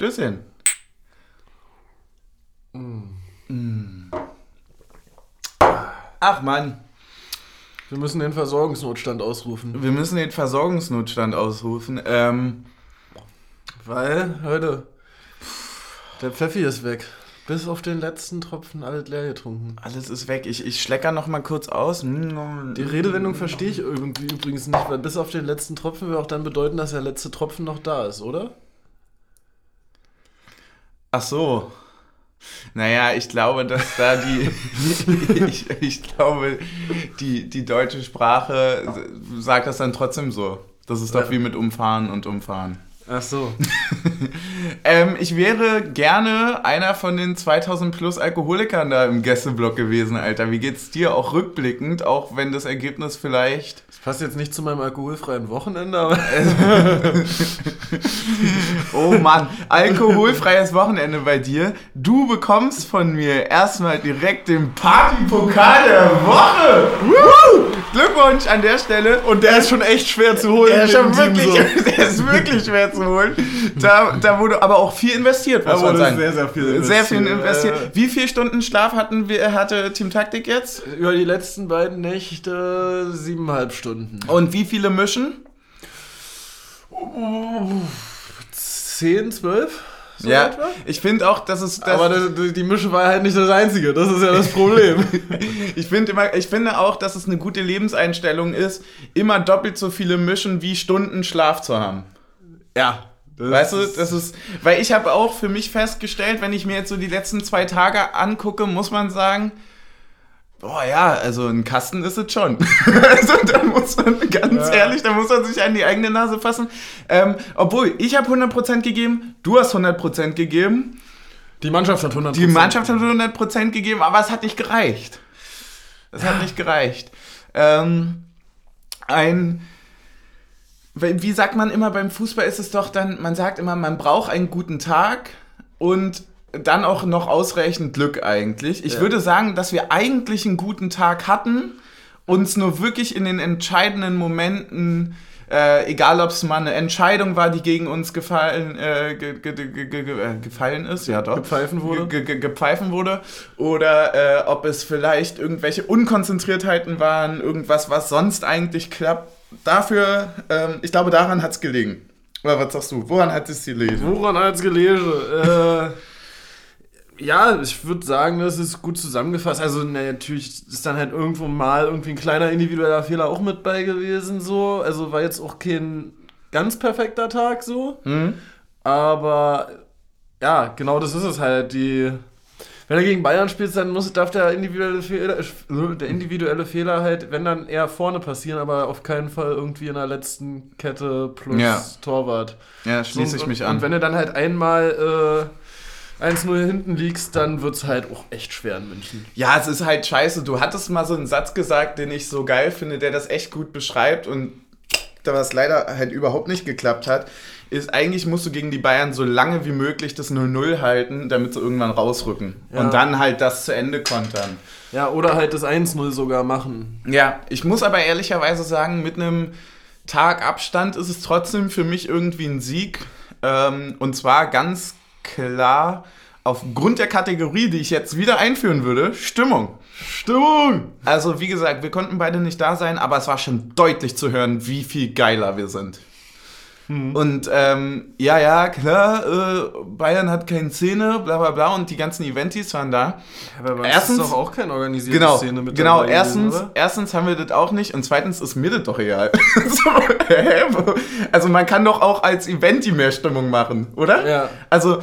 Stößchen. Mm. Ach Mann. Wir müssen den Versorgungsnotstand ausrufen. Wir müssen den Versorgungsnotstand ausrufen. Ähm, Weil, Leute, der Pfeffi ist weg. Bis auf den letzten Tropfen alles leer getrunken. alles ist weg. Ich, ich schlecker noch mal kurz aus. Die Redewendung verstehe ich irgendwie übrigens nicht, weil bis auf den letzten Tropfen will auch dann bedeuten, dass der letzte Tropfen noch da ist, oder? Ach so. Naja, ich glaube, dass da die. ich, ich glaube, die, die deutsche Sprache sagt das dann trotzdem so. Das ist doch wie mit Umfahren und Umfahren. Ach so. Ähm, ich wäre gerne einer von den 2000 plus Alkoholikern da im Gästeblock gewesen, Alter. Wie geht's dir auch rückblickend, auch wenn das Ergebnis vielleicht. Das passt jetzt nicht zu meinem alkoholfreien Wochenende, aber. Oh Mann, alkoholfreies Wochenende bei dir. Du bekommst von mir erstmal direkt den Partypokal der Woche. Woo! Glückwunsch an der Stelle. Und der ist schon echt schwer zu holen. Der ist, schon wirklich, so. der ist wirklich schwer zu holen. Da, da wurde aber auch viel investiert, muss man sagen. sehr, sehr viel Sehr viel investiert. investiert. Wie viele Stunden Schlaf hatten wir, hatte Team Taktik jetzt? Über die letzten beiden Nächte siebeneinhalb Stunden. Und wie viele mischen? Zehn, zwölf? So ja, etwa? ich finde auch, dass es. Dass Aber das, die Mische war halt nicht das Einzige. Das ist ja das Problem. ich, finde immer, ich finde auch, dass es eine gute Lebenseinstellung ist, immer doppelt so viele Mischen wie Stunden Schlaf zu haben. ja. Weißt du, das ist, weil ich habe auch für mich festgestellt, wenn ich mir jetzt so die letzten zwei Tage angucke, muss man sagen, boah ja, also ein Kasten ist es schon. also da muss man, ganz Ja. ehrlich, da muss man sich an die eigene Nase fassen. Ähm, obwohl, ich habe 100% gegeben, du hast 100% gegeben, Die Mannschaft hat 100 die Mannschaft hat 100% gegeben, aber es hat nicht gereicht. Es hat nicht gereicht. Ähm, ein, wie sagt man immer beim Fußball ist es doch dann, man sagt immer, man braucht einen guten Tag und dann auch noch ausreichend Glück eigentlich. Ich Ja. würde sagen, dass wir eigentlich einen guten Tag hatten, uns nur wirklich in den entscheidenden Momenten, äh, egal ob es mal eine Entscheidung war, die gegen uns gefallen, äh, ge, ge, ge, äh, gefallen ist, ja doch, Gepfeifen wurde. ge, ge, gepfeifen wurde, oder äh, ob es vielleicht irgendwelche Unkonzentriertheiten waren, irgendwas, was sonst eigentlich klappt. Dafür, ähm, ich glaube, daran hat es gelegen. Oder was sagst du? Woran hat es gelegen? Woran als gelesen? äh, ja, ich würde sagen, das ist gut zusammengefasst. Also na, natürlich ist dann halt irgendwo mal irgendwie ein kleiner individueller Fehler auch mit bei gewesen. So. Also war jetzt auch kein ganz perfekter Tag so. Hm? Aber ja, genau das ist es halt. Die, wenn er gegen Bayern spielt, dann muss, darf der individuelle, Fehler, äh, der individuelle Fehler halt, wenn dann eher vorne passieren, aber auf keinen Fall irgendwie in der letzten Kette plus Ja. Torwart. Ja, schließe ich und, mich an. Und wenn du dann halt einmal äh, 1-0 hinten liegst, dann wird es halt auch echt schwer in München. Ja, es ist halt scheiße. Du hattest mal so einen Satz gesagt, den ich so geil finde, der das echt gut beschreibt und da was leider halt überhaupt nicht geklappt hat, ist eigentlich musst du gegen die Bayern so lange wie möglich das 0-0 halten, damit sie irgendwann rausrücken. Ja. Und dann halt das zu Ende kontern. Ja, oder halt das 1-0 sogar machen. Ja, ich muss aber ehrlicherweise sagen, mit einem Tag Abstand ist es trotzdem für mich irgendwie ein Sieg. Ähm, und zwar ganz klar aufgrund der Kategorie, die ich jetzt wieder einführen würde, Stimmung. Stimmung! Also wie gesagt, wir konnten beide nicht da sein, aber es war schon deutlich zu hören, wie viel geiler wir sind. Und ähm, ja, ja, klar, äh, Bayern hat keine Szene, bla bla bla und die ganzen Eventis waren da. Aber bei Erstens- ist doch auch keine organisierte Genau, Szene mit genau. dabei Erstens, oder? erstens haben wir das auch nicht und zweitens ist mir das doch egal. so, also man kann doch auch als Eventi mehr Stimmung machen, oder? Ja. Also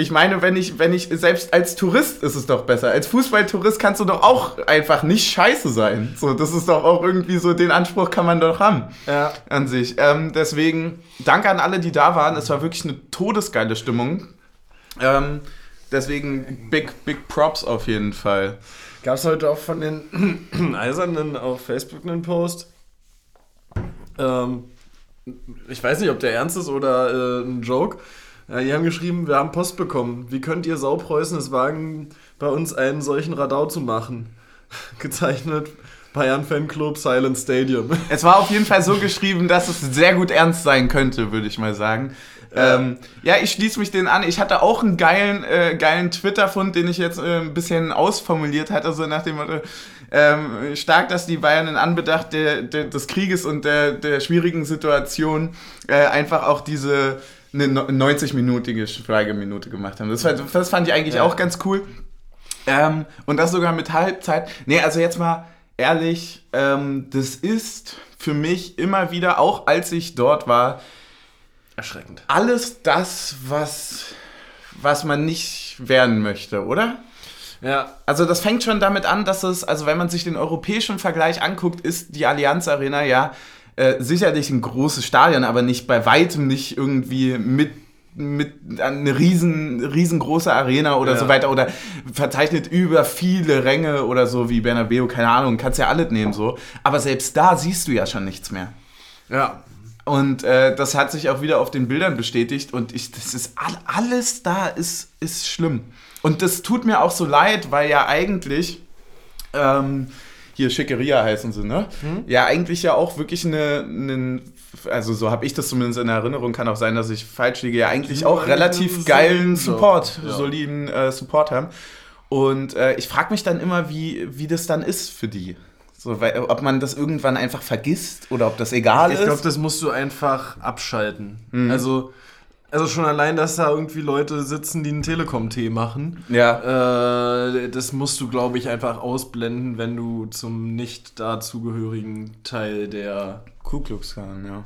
ich meine, wenn ich, wenn ich, selbst als Tourist ist es doch besser. Als Fußballtourist kannst du doch auch einfach nicht scheiße sein. So, das ist doch auch irgendwie so, den Anspruch kann man doch haben Ja. an sich. Ähm, deswegen, danke an alle, die da waren. Es war wirklich eine todesgeile Stimmung. Ähm, deswegen, big, big Props auf jeden Fall. Gab es heute auch von den Eisernen auf Facebook einen Post? Ähm, ich weiß nicht, ob der ernst ist oder äh, ein Joke. Ja, die haben geschrieben, wir haben Post bekommen. Wie könnt ihr Saupreußen es wagen, bei uns einen solchen Radau zu machen? Gezeichnet Bayern Fanclub Silent Stadium. Es war auf jeden Fall so geschrieben, dass es sehr gut ernst sein könnte, würde ich mal sagen. Ähm, ja, ich schließe mich den an. Ich hatte auch einen geilen, äh, geilen Twitter-Fund, den ich jetzt äh, ein bisschen ausformuliert hatte, so nach dem Motto, ähm, stark, dass die Bayern in Anbedacht der, der, des Krieges und der, der schwierigen Situation äh, einfach auch diese eine 90-minütige Schweigeminute gemacht haben. Das, das fand ich eigentlich ja. auch ganz cool. Ähm, und das sogar mit Halbzeit. Nee, also jetzt mal ehrlich, ähm, das ist für mich immer wieder, auch als ich dort war, erschreckend. Alles das, was, was man nicht werden möchte, oder? Ja. Also das fängt schon damit an, dass es, also wenn man sich den europäischen Vergleich anguckt, ist die Allianz Arena ja äh, sicherlich ein großes Stadion, aber nicht bei weitem nicht irgendwie mit mit eine riesen, riesengroße Arena oder ja. so weiter oder verzeichnet über viele Ränge oder so wie Bernabeu, keine Ahnung, kannst ja alles nehmen so. Aber selbst da siehst du ja schon nichts mehr. Ja. Und äh, das hat sich auch wieder auf den Bildern bestätigt und ich, das ist alles da ist, ist schlimm. Und das tut mir auch so leid, weil ja eigentlich ähm, hier Schickeria heißen sie, ne? Hm? Ja, eigentlich ja auch wirklich eine, eine also so habe ich das zumindest in Erinnerung, kann auch sein, dass ich falsch liege, ja eigentlich auch relativ geilen Support, ja. soliden äh, Support haben. Und äh, ich frage mich dann immer, wie, wie das dann ist für die. So, weil, ob man das irgendwann einfach vergisst oder ob das egal ich ist. Ich glaube, das musst du einfach abschalten. Mhm. Also also schon allein, dass da irgendwie Leute sitzen, die einen Telekom-Tee machen. Ja. Äh, das musst du, glaube ich, einfach ausblenden, wenn du zum nicht dazugehörigen Teil der Ku Klux Klan, ja.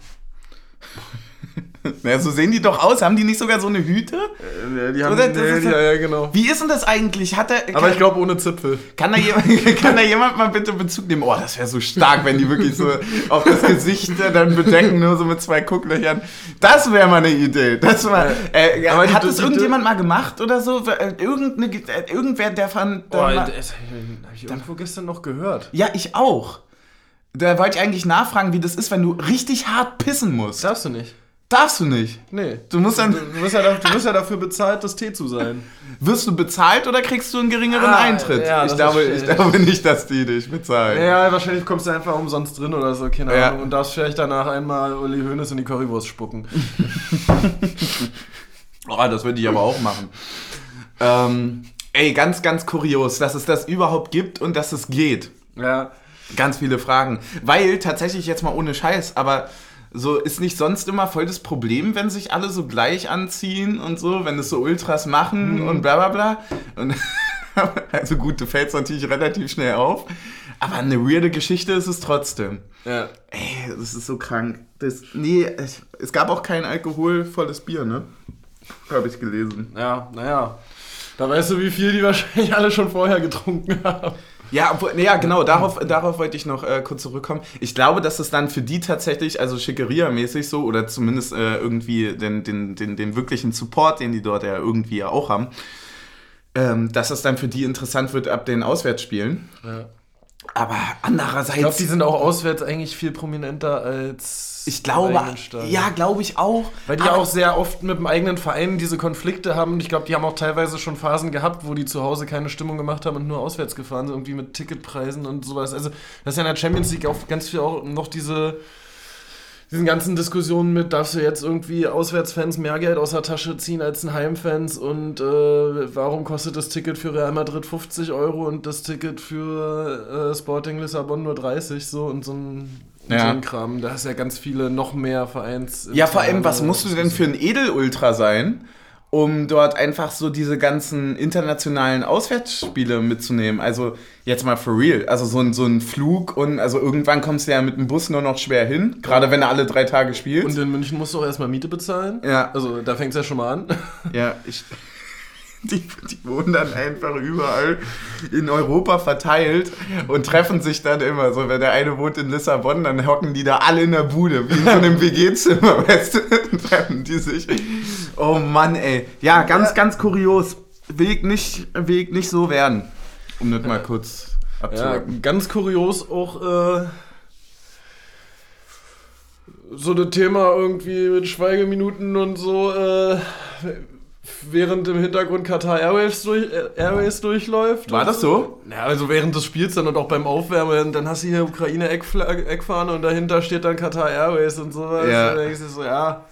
naja, so sehen die doch aus. Haben die nicht sogar so eine Hüte? Äh, die haben, nee, ja, ja, genau. Wie ist denn das eigentlich? Hat er, Aber ich glaube ohne Zipfel. Kann da, jemand, kann da jemand mal bitte Bezug nehmen? Oh, das wäre so stark, wenn die wirklich so auf das Gesicht dann bedecken, nur so mit zwei Gucklöchern. Das wäre mal eine Idee. Das war, äh, Aber hat das irgendjemand mal gemacht oder so? Äh, irgendeine, äh, irgendwer, der fand... Oh, das habe ich irgendwo gestern noch gehört. Ja, ich auch. Da wollte ich eigentlich nachfragen, wie das ist, wenn du richtig hart pissen musst. Darfst du nicht. Darfst du nicht? Nee. Du musst, dann, du, wirst ja, du wirst ja dafür bezahlt, das Tee zu sein. Wirst du bezahlt oder kriegst du einen geringeren ah, Eintritt? Ja, ich, glaube, ich glaube nicht, dass die dich bezahlen. Ja, wahrscheinlich kommst du einfach umsonst drin oder so, keine ja. Ahnung. Und darfst vielleicht danach einmal Uli Hoeneß in die Currywurst spucken. oh, das würde ich aber auch machen. Ähm, ey, ganz, ganz kurios, dass es das überhaupt gibt und dass es geht. Ja. Ganz viele Fragen. Weil tatsächlich jetzt mal ohne Scheiß, aber so ist nicht sonst immer voll das Problem, wenn sich alle so gleich anziehen und so, wenn es so Ultras machen mhm. und bla bla bla. Und also gut, du fällst natürlich relativ schnell auf. Aber eine weirde Geschichte ist es trotzdem. Ja. Ey, das ist so krank. Das, nee, es gab auch kein alkoholvolles Bier, ne? Habe ich gelesen. Ja, naja. Da weißt du, wie viel die wahrscheinlich alle schon vorher getrunken haben. Ja, ja, genau, darauf, darauf wollte ich noch äh, kurz zurückkommen. Ich glaube, dass es dann für die tatsächlich, also Schickeria-mäßig so, oder zumindest äh, irgendwie den, den, den, den wirklichen Support, den die dort ja irgendwie auch haben, ähm, dass es dann für die interessant wird ab den Auswärtsspielen. Ja. Aber andererseits. Ich glaube, die sind auch auswärts eigentlich viel prominenter als. Ich glaube, ja, glaube ich auch. Weil die auch sehr oft mit dem eigenen Verein diese Konflikte haben. Und ich glaube, die haben auch teilweise schon Phasen gehabt, wo die zu Hause keine Stimmung gemacht haben und nur auswärts gefahren sind, irgendwie mit Ticketpreisen und sowas. Also, das ist ja in der Champions League auch ganz viel auch noch diese diesen ganzen Diskussionen mit, darfst du jetzt irgendwie Auswärtsfans mehr Geld aus der Tasche ziehen als ein Heimfans und äh, warum kostet das Ticket für Real Madrid 50 Euro und das Ticket für äh, Sporting Lissabon nur 30 so und so ein, ja. so ein Kram. Da hast ja ganz viele noch mehr Vereins. Ja, vor allem, was musst du denn für ein Edelultra sein? Um dort einfach so diese ganzen internationalen Auswärtsspiele mitzunehmen. Also jetzt mal for real. Also so ein, so ein Flug und also irgendwann kommst du ja mit dem Bus nur noch schwer hin, gerade wenn er alle drei Tage spielt. Und in München musst du auch erstmal Miete bezahlen. Ja. Also da fängt es ja schon mal an. Ja, ich. Die, die wohnen dann einfach überall in Europa verteilt und treffen sich dann immer so. Wenn der eine wohnt in Lissabon, dann hocken die da alle in der Bude, wie in so einem WG-Zimmer, weißt du, treffen die sich. Oh Mann, ey. Ja, ganz, ganz kurios. Weg nicht, Weg nicht so werden. Um das mal kurz abzuhaken. Ja, ganz kurios auch äh, so das Thema irgendwie mit Schweigeminuten und so. Äh, während im Hintergrund Qatar Airways, durch, äh, Airways durchläuft. War das so? Ja, also während des Spiels dann und auch beim Aufwärmen, dann hast du hier Ukraine Eckfahne und dahinter steht dann Qatar Airways und sowas. Ja. Und dann denkst du so, ja,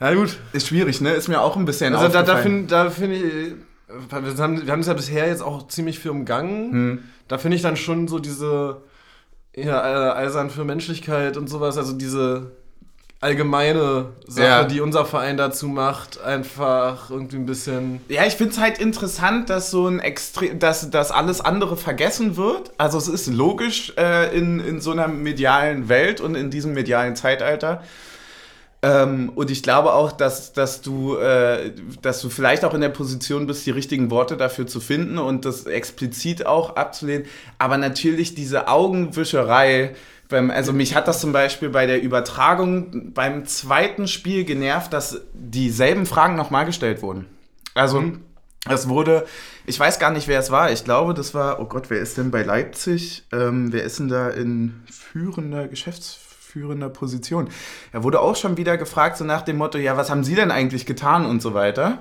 Ja, gut. Ist schwierig, ne? Ist mir auch ein bisschen Also da, da finde da find ich, wir haben, wir haben es ja bisher jetzt auch ziemlich viel umgangen. Hm. Da finde ich dann schon so diese ja, äh, Eisern für Menschlichkeit und sowas, also diese allgemeine Sache, Ja. die unser Verein dazu macht, einfach irgendwie ein bisschen. Ja, ich finde es halt interessant, dass so ein extrem, dass, dass alles andere vergessen wird. Also es ist logisch äh, in, in so einer medialen Welt und in diesem medialen Zeitalter. Ähm, und ich glaube auch, dass, dass, du, äh, dass du vielleicht auch in der Position bist, die richtigen Worte dafür zu finden und das explizit auch abzulehnen. Aber natürlich diese Augenwischerei, beim, also mich hat das zum Beispiel bei der Übertragung beim zweiten Spiel genervt, dass dieselben Fragen nochmal gestellt wurden. Also es wurde, ich weiß gar nicht, wer es war. Ich glaube, das war, oh Gott, wer ist denn bei Leipzig? Ähm, wer ist denn da in führender, geschäftsführender Position? Er wurde auch schon wieder gefragt, so nach dem Motto, ja, was haben Sie denn eigentlich getan und so weiter.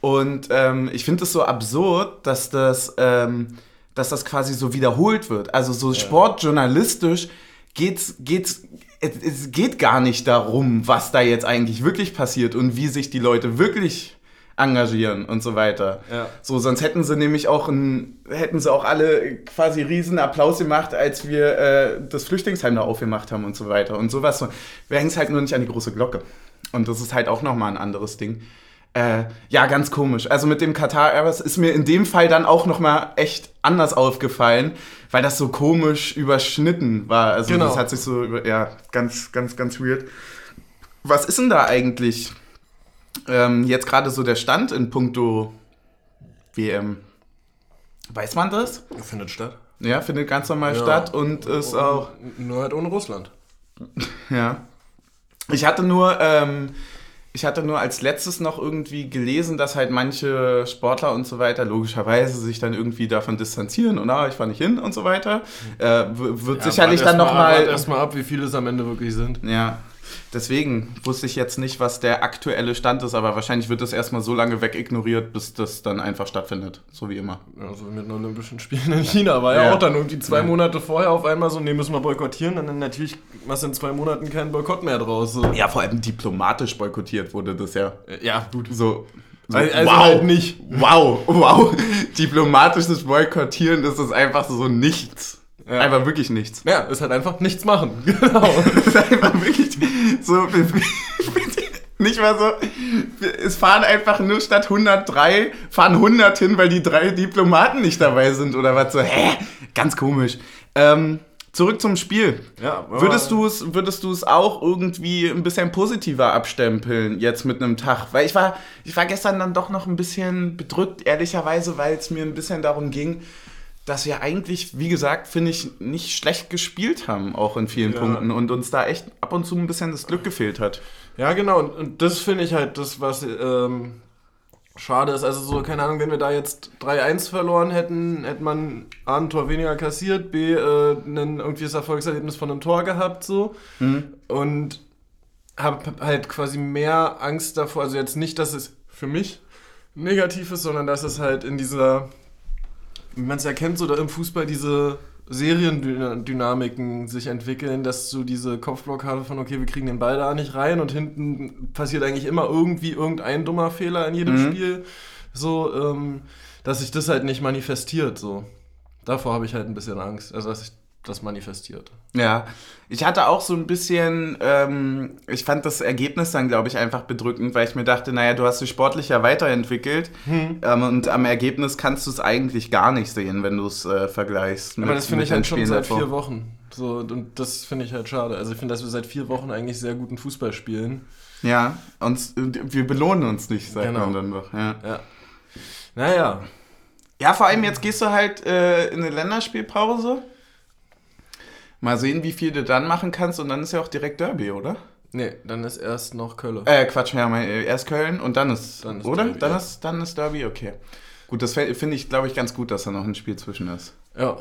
Und ähm, ich finde es so absurd, dass das, ähm, dass das quasi so wiederholt wird. Also so sportjournalistisch geht's, geht's, es, es geht gar nicht darum, was da jetzt eigentlich wirklich passiert und wie sich die Leute wirklich engagieren und so weiter. Ja. So, sonst hätten sie nämlich auch ein, hätten sie auch alle quasi riesen Applaus gemacht, als wir äh, das Flüchtlingsheim da aufgemacht haben und so weiter. Und sowas. So. Wir hängen es halt nur nicht an die große Glocke. Und das ist halt auch nochmal ein anderes Ding. Äh, ja, ganz komisch. Also mit dem Qatar Airways ist mir in dem Fall dann auch nochmal echt anders aufgefallen, weil das so komisch überschnitten war. Also Genau. das hat sich so, ja, ganz, ganz, ganz weird. Was ist denn da eigentlich ähm, jetzt gerade so der Stand in puncto WM? Weiß man das? Findet statt. Ja, findet ganz normal Ja. statt und ist auch. Nur halt ohne Russland. Ja. Ich hatte nur, ähm, ich hatte nur als letztes noch irgendwie gelesen, dass halt manche Sportler und so weiter logischerweise sich dann irgendwie davon distanzieren und ah, ich fahre nicht hin und so weiter. Äh, wird sicherlich dann nochmal. Erstmal ab, wie viele es am Ende wirklich sind. Ja, deswegen wusste ich jetzt nicht, was der aktuelle Stand ist, aber wahrscheinlich wird das erstmal so lange wegignoriert, bis das dann einfach stattfindet, so wie immer. Also mit den Olympischen Spielen in China war ja, Ja. auch dann irgendwie zwei Ja. Monate vorher auf einmal so, nee, müssen wir boykottieren. Und dann natürlich machst du in zwei Monaten keinen Boykott mehr draus. So. Ja, vor allem diplomatisch boykottiert wurde das ja. Äh, Ja, gut. So, so Also- also halt nicht. Wow, wow. Diplomatisches Boykottieren, das ist einfach so nichts. Ja. Einfach wirklich nichts. Ja, ist halt einfach nichts machen. Genau. Ist einfach wirklich so. Nicht mal so. Es fahren einfach nur statt 103, fahren 100 hin, weil die drei Diplomaten nicht dabei sind oder was so. Hä? Ganz komisch. Ähm, zurück zum Spiel. Ja, Würdest du es würdest du es auch irgendwie ein bisschen positiver abstempeln jetzt mit einem Tag? Weil ich war ich war gestern dann doch noch ein bisschen bedrückt ehrlicherweise, weil es mir ein bisschen darum ging, dass wir eigentlich, wie gesagt, finde ich, nicht schlecht gespielt haben, auch in vielen Ja. Punkten und uns da echt ab und zu ein bisschen das Glück gefehlt hat. Ja, genau. Und, und das finde ich halt das, was ähm, schade ist. Also so, keine Ahnung, wenn wir da jetzt 3-1 verloren hätten, hätte man A, ein Tor weniger kassiert, B, äh, ein irgendwelches Erfolgserlebnis von einem Tor gehabt, so. Und habe halt quasi mehr Angst davor, also jetzt nicht, dass es für mich negativ ist, sondern dass es halt in dieser, wie man es ja kennt, so da im Fußball diese Seriendynamiken sich entwickeln, dass du diese Kopfblockade von, okay, wir kriegen den Ball da nicht rein und hinten passiert eigentlich immer irgendwie irgendein dummer Fehler in jedem Mhm. Spiel, so, ähm, dass sich das halt nicht manifestiert, so. Davor habe ich halt ein bisschen Angst, also dass sich das manifestiert. Ja, ich hatte auch so ein bisschen, ähm, ich fand das Ergebnis dann, glaube ich, einfach bedrückend, weil ich mir dachte, naja, du hast dich sportlich ja weiterentwickelt ähm, und am Ergebnis kannst du es eigentlich gar nicht sehen, wenn du es äh, vergleichst. Aber mit- das finde ich halt schon seit davor. vier Wochen. So, und das finde ich halt schade. Also ich finde, dass wir seit vier Wochen eigentlich sehr guten Fußball spielen. Ja, uns, wir belohnen uns nicht, sagt Genau. man dann doch. Ja. Ja. Naja. ja, vor allem jetzt gehst du halt äh, in eine Länderspielpause. Mal sehen, wie viel du dann machen kannst und dann ist ja auch direkt Derby, oder? Nee, dann ist erst noch Kölle. Äh, Quatsch, ja, mein, äh, erst Köln und dann ist, Dann ist oder? Derby, dann, ja. ist, dann ist Derby, okay. Gut, das finde ich, glaube ich, ganz gut, dass da noch ein Spiel zwischen ist. Ja.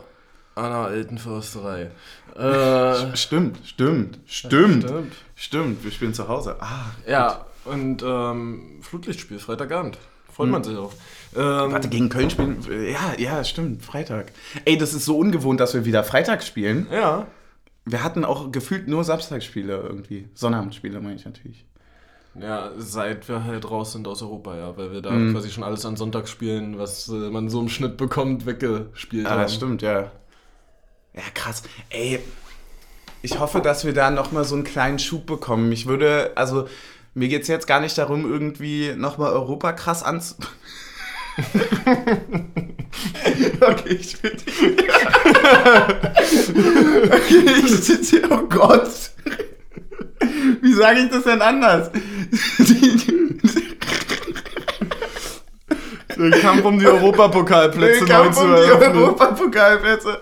Anna alten Försterei. Äh, Stimmt, stimmt, stimmt, stimmt. stimmt. Wir spielen zu Hause. Ah, Ja, und ähm, Flutlichtspiel, Freitagabend. Freut man sich auch. Ähm, warte, gegen Köln spielen. Ja, ja, stimmt, Freitag. Ey, das ist so ungewohnt, dass wir wieder Freitag spielen. Ja. Wir hatten auch gefühlt nur Samstagsspiele irgendwie. Sonnabendspiele meine ich natürlich. Ja, seit wir halt raus sind aus Europa, ja, weil wir da Mhm. quasi schon alles an Sonntagsspielen, was äh, man so im Schnitt bekommt, weggespielt Ah, haben. das stimmt, ja. Ja, krass. Ey, ich hoffe, dass wir da nochmal so einen kleinen Schub bekommen. Ich würde, also, mir geht es jetzt gar nicht darum, irgendwie nochmal Europa krass anzu... okay, ich will... okay, ich sitze hier, oh Gott. Wie sage ich das denn anders? Den Kampf um die Europapokalplätze neu Kampf zu um die. Europapokalplätze,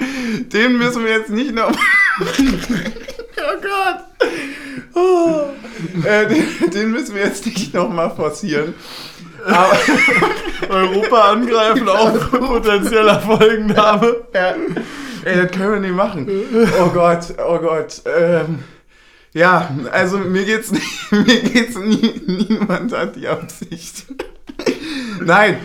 den müssen wir jetzt nicht noch. oh Gott. Oh. Äh, den, den müssen wir jetzt nicht nochmal forcieren. Europa angreifen, auch potenzieller Folgenname. ja, ey, das können wir nicht machen. Oh Gott, oh Gott. Ähm, ja, also mir geht's nicht, mir geht's nie, niemand hat die Absicht. Nein.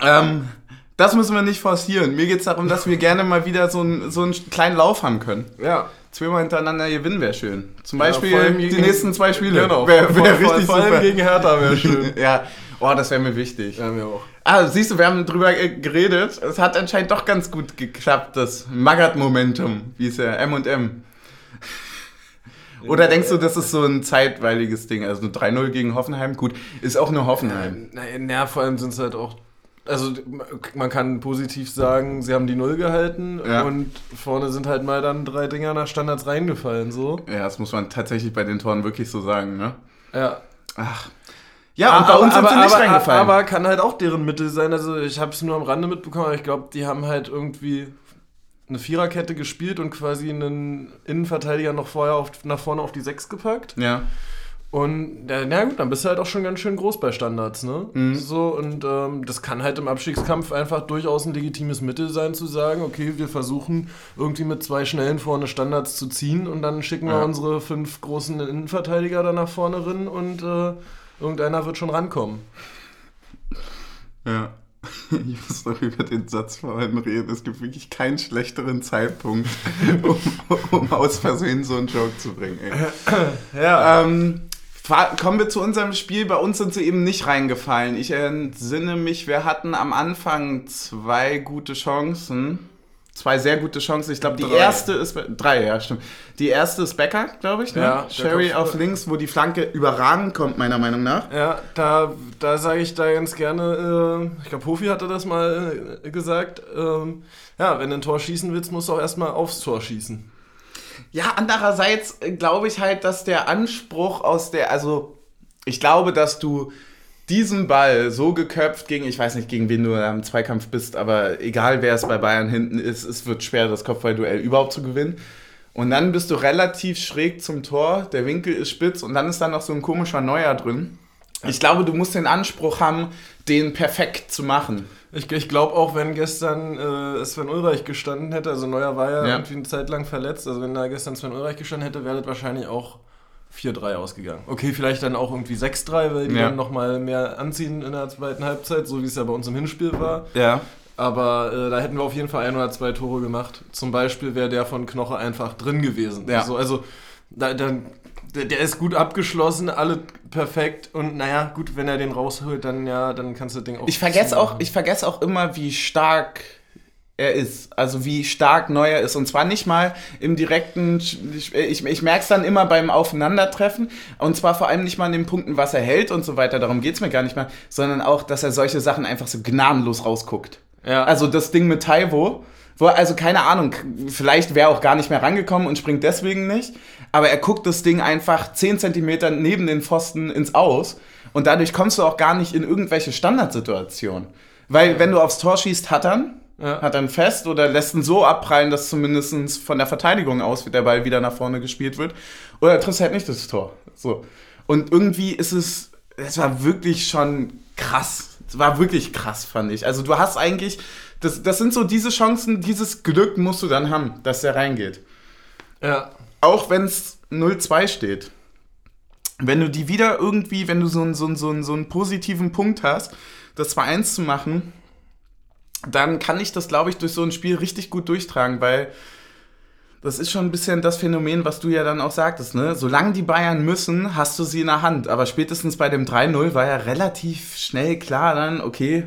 ähm, das müssen wir nicht forcieren. Mir geht's darum, dass wir gerne mal wieder so, einen- so einen kleinen Lauf haben können. Ja. Zweimal hintereinander gewinnen wäre schön. Zum Ja, Beispiel allem die nächsten zwei Spiele. Genau. Wäre wär vor, richtig vor allem super. gegen Hertha wäre schön. ja, oh, das wäre mir wichtig. Ja, mir auch. Ah, siehst du, wir haben drüber äh, geredet. Es hat anscheinend doch ganz gut geklappt, das Magath-Momentum, wie es ja M&M. Oder denkst du, das ist so ein zeitweiliges Ding? Also ein 3-0 gegen Hoffenheim, gut, ist auch nur Hoffenheim. Na, na, vor allem sind es halt auch. Also man kann positiv sagen, sie haben die Null gehalten Ja. und vorne sind halt mal dann drei Dinger nach Standards reingefallen, so. Ja, das muss man tatsächlich bei den Toren wirklich so sagen, ne? Ja. Ach. Ja, und bei uns sind sie nicht aber, reingefallen. Aber kann halt auch deren Mittel sein. Also ich habe es nur am Rande mitbekommen, aber ich glaube, die haben halt irgendwie eine Viererkette gespielt und quasi einen Innenverteidiger noch vorher auf, nach vorne auf die Sechs gepackt. ja. Und na gut, dann bist du halt auch schon ganz schön groß bei Standards, ne? Mhm. So, und ähm, das kann halt im Abstiegskampf einfach durchaus ein legitimes Mittel sein, zu sagen, okay, wir versuchen irgendwie mit zwei Schnellen vorne Standards zu ziehen und dann schicken wir Ja. unsere fünf großen Innenverteidiger da nach vorne rein und äh, irgendeiner wird schon rankommen. Ja. Ich muss noch über den Satz vorhin reden. Es gibt wirklich keinen schlechteren Zeitpunkt, um, um aus Versehen so einen Joke zu bringen. Ey. Ja. Ähm, kommen wir zu unserem Spiel. Bei uns sind sie eben nicht reingefallen. Ich entsinne mich, wir hatten am Anfang zwei gute Chancen. Zwei sehr gute Chancen. Ich glaube, die Drei. erste ist. Drei, ja, stimmt. Die erste ist Becker, glaube ich. Ne? Ja, Sherry auf links, wo die Flanke überragend kommt, meiner Meinung nach. Ja, da, da sage ich da ganz gerne, äh, ich glaube, Hofi hatte das mal äh, gesagt, ähm, ja, wenn du ein Tor schießen willst, musst du auch erstmal aufs Tor schießen. Ja, andererseits glaube ich halt, dass der Anspruch aus der, also ich glaube, dass du diesen Ball so geköpft gegen, ich weiß nicht, gegen wen du im Zweikampf bist, aber egal wer es bei Bayern hinten ist, es wird schwer, das Kopfballduell überhaupt zu gewinnen. Und dann bist du relativ schräg zum Tor, der Winkel ist spitz und dann ist da noch so ein komischer Neuer drin. Ich glaube, du musst den Anspruch haben, den perfekt zu machen. Ich, ich glaube auch, wenn gestern äh, Sven Ulreich gestanden hätte, also Neuer war ja, Ja. irgendwie eine Zeit lang verletzt, also wenn da gestern Sven Ulreich gestanden hätte, wäre das wahrscheinlich auch 4-3 ausgegangen. Okay, vielleicht dann auch irgendwie 6-3, weil die Ja. dann nochmal mehr anziehen in der zweiten Halbzeit, so wie es ja bei uns im Hinspiel war. Ja. Aber äh, da hätten wir auf jeden Fall ein oder zwei Tore gemacht. Zum Beispiel wäre der von Knoche einfach drin gewesen. Ja. So, also da, dann, der, der ist gut abgeschlossen, alle perfekt. Und naja, gut, wenn er den rausholt, dann ja, dann kannst du das Ding auch. Ich vergesse auch, ich vergesse auch immer, wie stark er ist. Also wie stark Neuer ist. Und zwar nicht mal im direkten, ich, ich merke es dann immer beim Aufeinandertreffen. Und zwar vor allem nicht mal an den Punkten, was er hält und so weiter. Darum geht es mir gar nicht mal. Sondern auch, dass er solche Sachen einfach so gnadenlos rausguckt. Ja. Also das Ding mit Taiwo, wo, also keine Ahnung, vielleicht wäre auch gar nicht mehr rangekommen und springt deswegen nicht. Aber er guckt das Ding einfach 10 Zentimeter neben den Pfosten ins Aus. Und dadurch kommst du auch gar nicht in irgendwelche Standardsituationen. Weil wenn du aufs Tor schießt, hat er ihn, Ja. hat ihn fest oder lässt ihn so abprallen, dass zumindest von der Verteidigung aus der Ball wieder nach vorne gespielt wird. Oder er trifft halt nicht das Tor. So. Und irgendwie ist es, es war wirklich schon krass. Es war wirklich krass, fand ich. Also du hast eigentlich, das, das sind so diese Chancen, dieses Glück musst du dann haben, dass der reingeht. ja. Auch wenn es 0-2 steht. Wenn du die wieder irgendwie, wenn du so einen, so einen, so einen, so einen positiven Punkt hast, das 2-1 zu machen, dann kann ich das, glaube ich, durch so ein Spiel richtig gut durchtragen, weil das ist schon ein bisschen das Phänomen, was du ja dann auch sagtest, ne? Solange die Bayern müssen, hast du sie in der Hand. Aber spätestens bei dem 3-0 war ja relativ schnell klar dann, okay,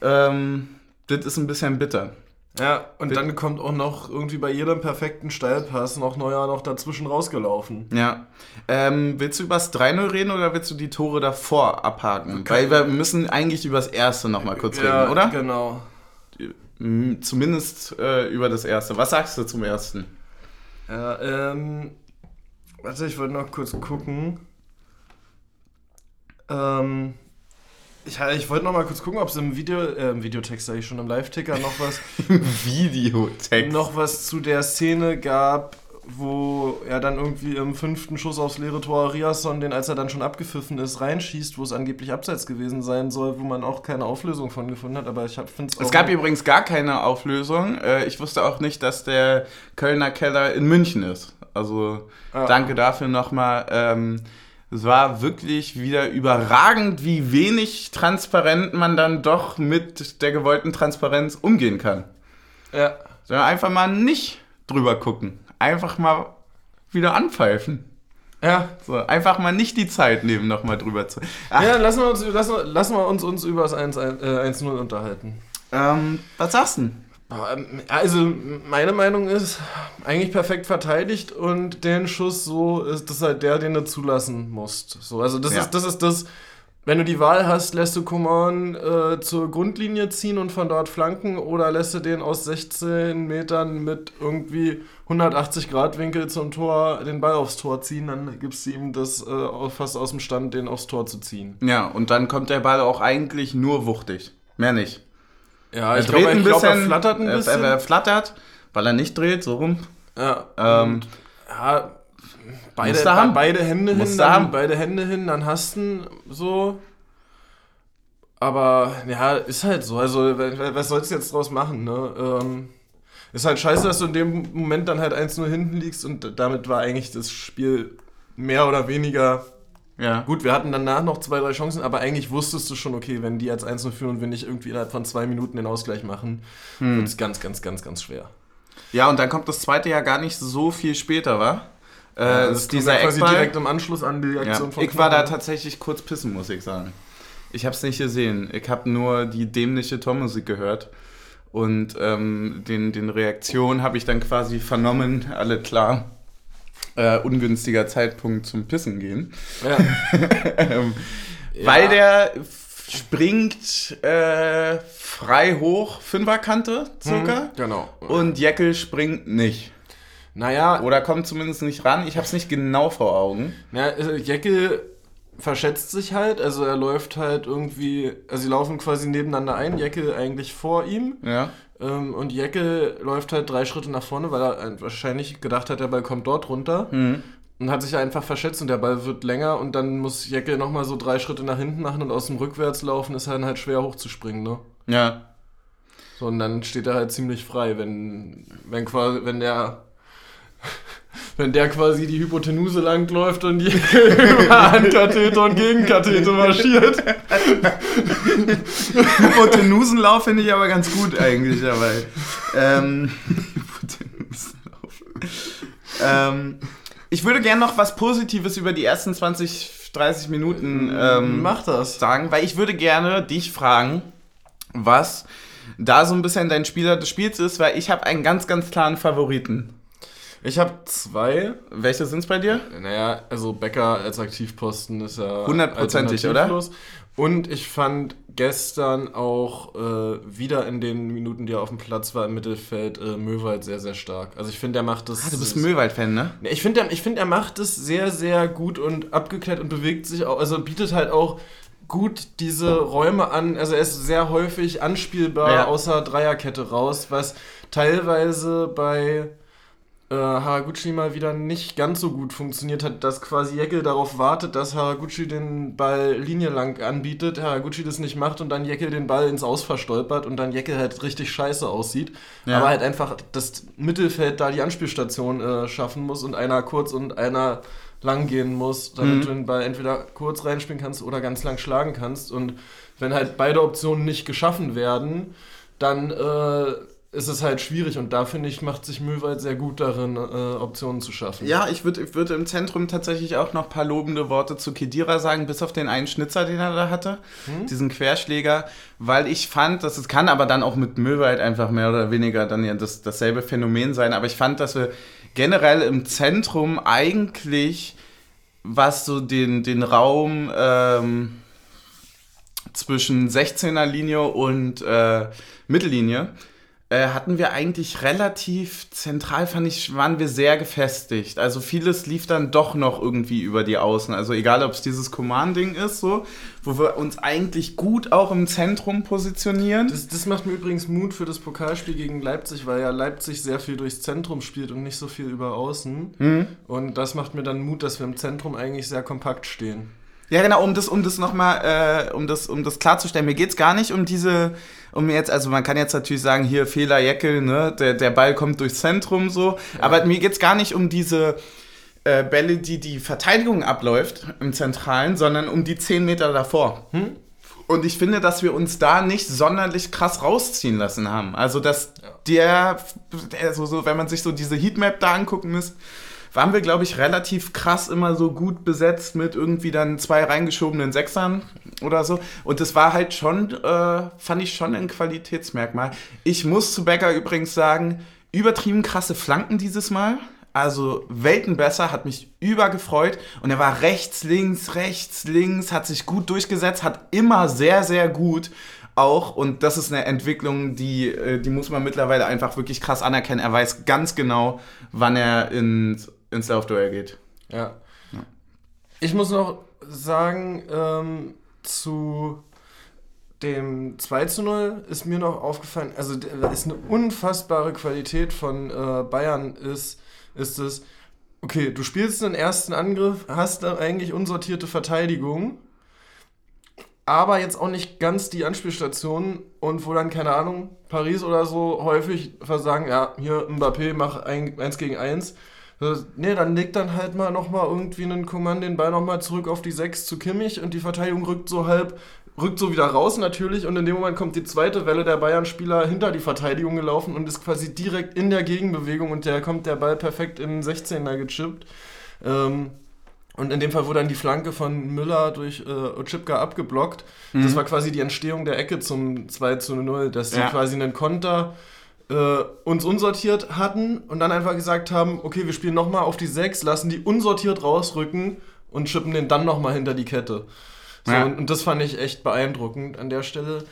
ähm, das ist ein bisschen bitter. Ja, und dann kommt auch noch irgendwie bei jedem perfekten Steilpass noch Neuer noch dazwischen rausgelaufen. Ja. Ähm, willst du über das 3-0 reden oder willst du die Tore davor abhaken? Weil wir müssen eigentlich über das erste nochmal kurz Ja, reden, oder? Genau. Zumindest äh, über das erste. Was sagst du zum ersten? Ja, ähm. Warte, ich wollte noch kurz gucken. Ähm. Ich, ich wollte noch mal kurz gucken, ob es im Video, äh, im Videotext, sag ich schon, im Live-Ticker noch was, Videotext. noch was zu der Szene gab, wo er dann irgendwie im fünften Schuss aufs leere Tor Riasson, den als er dann schon abgepfiffen ist, reinschießt, wo es angeblich abseits gewesen sein soll, wo man auch keine Auflösung von gefunden hat, aber ich finde es Es gab übrigens gar keine Auflösung. Äh, Ich wusste auch nicht, dass der Kölner Keller in München ist. Also Ah. danke dafür nochmal. Ähm, es war wirklich wieder überragend, wie wenig transparent man dann doch mit der gewollten Transparenz umgehen kann. Ja. Sondern einfach mal nicht drüber gucken. Einfach mal wieder anpfeifen. Ja, So, einfach mal nicht die Zeit nehmen, nochmal drüber zu. Ach, ja lassen wir uns, lassen lassen wir uns, uns über das 1 äh, 1-0 unterhalten. ähm, was sagst du? denn? Ähm, Also, meine Meinung ist, eigentlich perfekt verteidigt und den Schuss so ist das halt der, den du zulassen musst. So, also, das, Ja. ist, das ist das, wenn du die Wahl hast, lässt du Coman äh, zur Grundlinie ziehen und von dort flanken oder lässt du den aus 16 Metern mit irgendwie 180 Grad Winkel zum Tor den Ball aufs Tor ziehen, dann gibst du ihm das äh, fast aus dem Stand, den aufs Tor zu ziehen. Ja, und dann kommt der Ball auch eigentlich nur wuchtig. Mehr nicht. Ja, Er ich glaube, glaub, er flattert ein bisschen. Er, er flattert, weil er nicht dreht, so rum. Ja, Ähm, ja beide, du haben. beide Hände Musst hin, dann, haben. beide Hände hin, dann hast du ihn so. Aber ja, ist halt so. Also, wa- was sollst du jetzt draus machen, ne? Ähm, ist halt scheiße, dass du in dem Moment dann halt 1-0 hinten liegst und damit war eigentlich das Spiel mehr oder weniger. Ja. Gut, wir hatten danach noch zwei, drei Chancen, aber eigentlich wusstest du schon, okay, wenn die jetzt 1-0 führen und wir nicht irgendwie innerhalb von zwei Minuten den Ausgleich machen, Hm. wird es ganz, ganz, ganz, ganz schwer. ja, und dann kommt das zweite ja gar nicht so viel später, wa? Äh, Ja, das ist dieser ja quasi direkt im Anschluss an die Ja. Aktion von Ich war da Knochen. tatsächlich kurz pissen, muss ich sagen. Ich habe es nicht gesehen. Ich habe nur die dämliche Tormusik gehört. Und ähm, den, den Reaktionen habe ich dann quasi vernommen, alle klar. Äh, ungünstiger Zeitpunkt zum Pissen gehen. Ja. ähm, Ja. Weil der springt äh, frei hoch, Fünferkante circa. Hm, genau. Und Jeckel springt nicht. naja, Oder kommt zumindest nicht ran. Ich habe es nicht genau vor Augen. ja, äh, Jeckel verschätzt sich halt, also er läuft halt irgendwie, also sie laufen quasi nebeneinander ein, Jeckel eigentlich vor ihm Ja. Ähm, und Jeckel läuft halt drei Schritte nach vorne, weil er wahrscheinlich gedacht hat, der Ball kommt dort runter Mhm. und hat sich einfach verschätzt und der Ball wird länger und dann muss Jeckel nochmal so drei Schritte nach hinten machen und aus dem Rückwärtslaufen ist dann halt schwer hochzuspringen, ne? Ja. So, und dann steht er halt ziemlich frei, wenn, wenn quasi, wenn der, wenn der quasi die Hypotenuse langläuft und die über Ankathete und Gegenkathete marschiert. Hypotenusenlauf finde ich aber ganz gut eigentlich dabei. Ähm, Hypotenusenlauf. ähm, ich würde gerne noch was Positives über die ersten 20, 30 Minuten ähm, Mach das. sagen, weil ich würde gerne dich fragen, was da so ein bisschen dein Spieler des Spiels ist, weil ich habe einen ganz, ganz klaren Favoriten. Ich habe zwei. Welche sind es bei dir? Naja, also Becker als Aktivposten ist ja Hundertprozentig, oder? Und ich fand gestern auch äh, wieder in den Minuten, die er auf dem Platz war im Mittelfeld, äh, Möwald sehr, sehr stark. Also ich finde, der macht das. Ah, du bist Möwald-Fan, ne? Ich finde, er, ich find, er macht es sehr, sehr gut und abgeklärt und bewegt sich auch, also bietet halt auch gut diese Räume an. Also er ist sehr häufig anspielbar Ja. außer Dreierkette raus, was teilweise bei äh, Haraguchi mal wieder nicht ganz so gut funktioniert hat, dass quasi Jeckel darauf wartet, dass Haraguchi den Ball linielang anbietet, Haraguchi das nicht macht und dann Jeckel den Ball ins Aus verstolpert und dann Jeckel halt richtig scheiße aussieht. Ja. Aber halt einfach das Mittelfeld da die Anspielstation äh, schaffen muss und einer kurz und einer lang gehen muss, damit Mhm. du den Ball entweder kurz reinspielen kannst oder ganz lang schlagen kannst. Und wenn halt beide Optionen nicht geschaffen werden, dann äh, ist es halt schwierig und da finde ich, macht sich Möwald sehr gut darin, äh, Optionen zu schaffen. Ja, ich würde würd im Zentrum tatsächlich auch noch ein paar lobende Worte zu Kedira sagen, bis auf den einen Schnitzer, den er da hatte, hm? diesen Querschläger, weil ich fand, dass es kann aber dann auch mit Möwald einfach mehr oder weniger dann ja das, dasselbe Phänomen sein, aber ich fand, dass wir generell im Zentrum eigentlich, was so den, den Raum ähm, zwischen 16er Linie und äh, Mittellinie, äh, hatten wir eigentlich relativ zentral, fand ich, waren wir sehr gefestigt. Also vieles lief dann doch noch irgendwie über die Außen. Also egal, ob es dieses Command-Ding ist, so, wo wir uns eigentlich gut auch im Zentrum positionieren. Das, das macht mir übrigens Mut für das Pokalspiel gegen Leipzig, weil ja Leipzig sehr viel durchs Zentrum spielt und nicht so viel über Außen. Mhm. Und das macht mir dann Mut, dass wir im Zentrum eigentlich sehr kompakt stehen. Ja, genau, um das, um das nochmal, äh, um das, um das klarzustellen, mir geht es gar nicht um diese, um jetzt, also man kann jetzt natürlich sagen, hier Fehler Jeckel, ne, der, der Ball kommt durchs Zentrum so, ja. aber mir geht es gar nicht um diese äh, Bälle, die die Verteidigung abläuft im Zentralen, sondern um die 10 Meter davor. Hm? Und ich finde, dass wir uns da nicht sonderlich krass rausziehen lassen haben. Also, dass ja. der, der so, so, wenn man sich so diese Heatmap da angucken muss, waren wir, glaube ich, relativ krass immer so gut besetzt mit irgendwie dann zwei reingeschobenen Sechsern oder so. Und das war halt schon, äh, fand ich schon ein Qualitätsmerkmal. Ich muss zu Becker übrigens sagen, übertrieben krasse Flanken dieses Mal. Also Welten besser, hat mich übergefreut. Und er war rechts, links, rechts, links, hat sich gut durchgesetzt, hat immer sehr, sehr gut auch. Und das ist eine Entwicklung, die, äh, die muss man mittlerweile einfach wirklich krass anerkennen. Er weiß ganz genau, wann er ins ins Laufduell geht. Ja. ja. Ich muss noch sagen, ähm, zu dem 2 zu 0 ist mir noch aufgefallen, also ist eine unfassbare Qualität von äh, Bayern ist, ist es, okay, du spielst einen ersten Angriff, hast dann eigentlich unsortierte Verteidigung, aber jetzt auch nicht ganz die Anspielstation und wo dann, keine Ahnung, Paris oder so häufig versagen, ja, hier Mbappé, mach ein, eins gegen eins Ne, dann legt dann halt mal nochmal irgendwie einen Kommand den Ball nochmal zurück auf die 6 zu Kimmich und die Verteidigung rückt so halb, rückt so wieder raus natürlich und in dem Moment kommt die zweite Welle der Bayern-Spieler hinter die Verteidigung gelaufen und ist quasi direkt in der Gegenbewegung und der kommt der Ball perfekt in den 16er gechippt. Ähm, und in dem Fall wurde dann die Flanke von Müller durch äh, Ochipka abgeblockt. Mhm. Das war quasi die Entstehung der Ecke zum 2 zu 0, dass sie ja. quasi einen Konter äh, uns unsortiert hatten und dann einfach gesagt haben, okay, wir spielen nochmal auf die 6, lassen die unsortiert rausrücken und schippen den dann nochmal hinter die Kette. So, ja. und, und, das fand ich echt beeindruckend an der Stelle.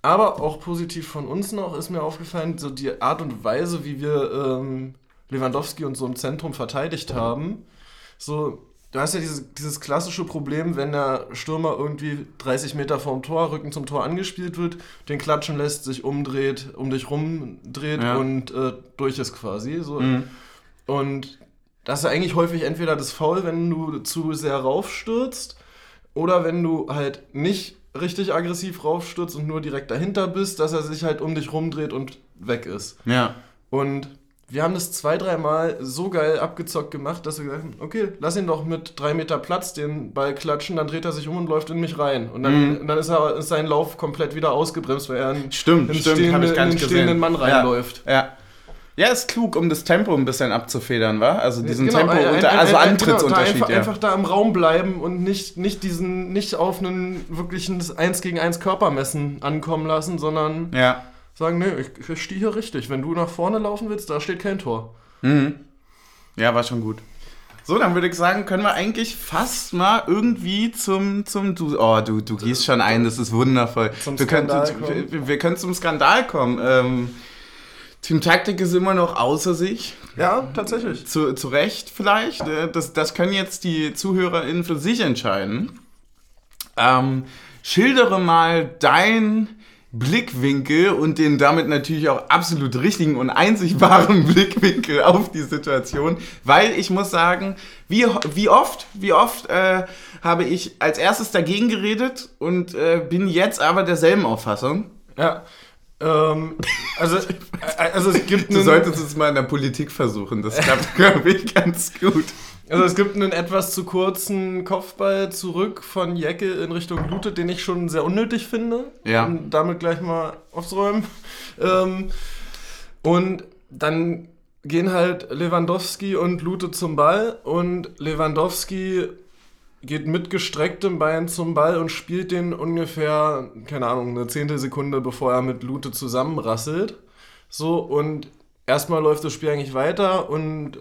Aber auch positiv von uns noch ist mir aufgefallen, so die Art und Weise, wie wir ähm, Lewandowski und so im Zentrum verteidigt haben. So, du hast ja dieses, dieses klassische Problem, wenn der Stürmer irgendwie 30 Meter vorm Tor, Rücken zum Tor angespielt wird, den klatschen lässt, sich umdreht, um dich rumdreht ja. und äh, durch ist quasi. So. Mhm. Und das ist ja eigentlich häufig entweder das Foul, wenn du zu sehr raufstürzt, oder wenn du halt nicht richtig aggressiv raufstürzt und nur direkt dahinter bist, dass er sich halt um dich rumdreht und weg ist. Ja. Und wir haben das zwei, dreimal so geil abgezockt gemacht, dass wir gesagt haben, okay, lass ihn doch mit drei Meter Platz den Ball klatschen, dann dreht er sich um und läuft in mich rein. Und dann, mhm. dann ist, er, ist sein Lauf komplett wieder ausgebremst, weil er in, stimmt, in, stimmt, stehende, in den stehenden Mann reinläuft. Ja, ja. Ja, ist klug, um das Tempo ein bisschen abzufedern, wa? Also diesen genau, Tempo, ein, ein, also ein, Antrittsunterschied. Genau, da einfach, ja. einfach, da im Raum bleiben und nicht, nicht diesen, nicht auf einen wirklichen 1 gegen 1 Körpermessen ankommen lassen, sondern ja sagen, nee, ich, ich stehe hier richtig. Wenn du nach vorne laufen willst, da steht kein Tor. Mhm. Ja, war schon gut. So, dann würde ich sagen, können wir eigentlich fast mal irgendwie zum, zum du, oh, du, du gehst schon ein, das ist wundervoll. Zum wir, können, wir, wir, können zum Skandal kommen. Ähm, Team Taktik ist immer noch außer sich. Ja, tatsächlich. Zu, zu Recht vielleicht. Äh, das, das können jetzt die ZuhörerInnen für sich entscheiden. Ähm, schildere mal dein Blickwinkel und den damit natürlich auch absolut richtigen und einzig wahren Blickwinkel auf die Situation, weil ich muss sagen, wie, wie oft, wie oft äh, habe ich als erstes dagegen geredet und äh, bin jetzt aber derselben Auffassung. Ja. Ähm, also, äh, also es gibt. Du solltest es mal in der Politik versuchen, das klappt, glaube ich, ganz gut. Also es gibt einen etwas zu kurzen Kopfball zurück von Jecke in Richtung Lute, den ich schon sehr unnötig finde. Ja. Und damit gleich mal aufräumen. Ähm, Und dann gehen halt Lewandowski und Lute zum Ball und Lewandowski geht mit gestrecktem Bein zum Ball und spielt den ungefähr, keine Ahnung, eine Zehntelsekunde, bevor er mit Lute zusammenrasselt. So, und erstmal läuft das Spiel eigentlich weiter und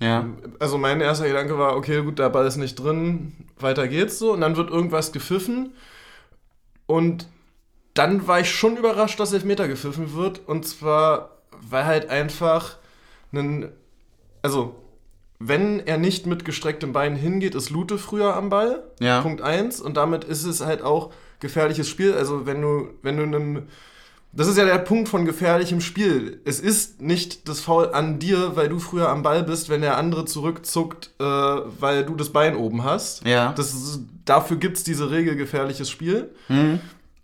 Ja. also mein erster Gedanke war, okay, gut, der Ball ist nicht drin, weiter geht's so. Und dann wird irgendwas gepfiffen. Und dann war ich schon überrascht, dass Elfmeter gepfiffen wird. Und zwar, weil halt einfach ein, also wenn er nicht mit gestrecktem Bein hingeht, ist Lute früher am Ball. Ja. Punkt 1. Und damit ist es halt auch gefährliches Spiel. Also wenn du, wenn du einem das ist ja der Punkt von gefährlichem Spiel. Es ist nicht das Foul an dir, weil du früher am Ball bist, wenn der andere zurückzuckt, äh, weil du das Bein oben hast. Ja. Das ist, dafür gibt es diese Regel gefährliches Spiel.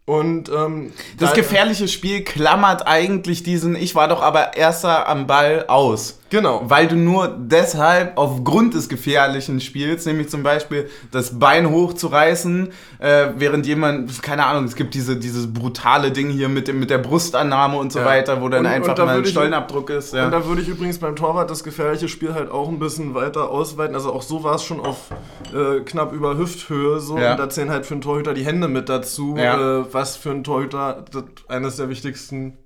Und ähm, Das da- gefährliche Spiel klammert eigentlich diesen Ich war doch aber erster am Ball aus. Genau. Weil du nur deshalb aufgrund des gefährlichen Spiels, nämlich zum Beispiel das Bein hochzureißen, äh, während jemand, keine Ahnung, es gibt diese, dieses brutale Ding hier mit, dem, mit der Brustannahme und so Ja. weiter, wo dann Und- einfach und da mal ein würde ich- Stollenabdruck ist. Ja. Und da würde ich übrigens beim Torwart das gefährliche Spiel halt auch ein bisschen weiter ausweiten. Also auch so war es schon auf äh, knapp über Hüfthöhe so. Ja. Und da zählen halt für einen Torhüter die Hände mit dazu, äh, was für einen Torhüter eines der wichtigsten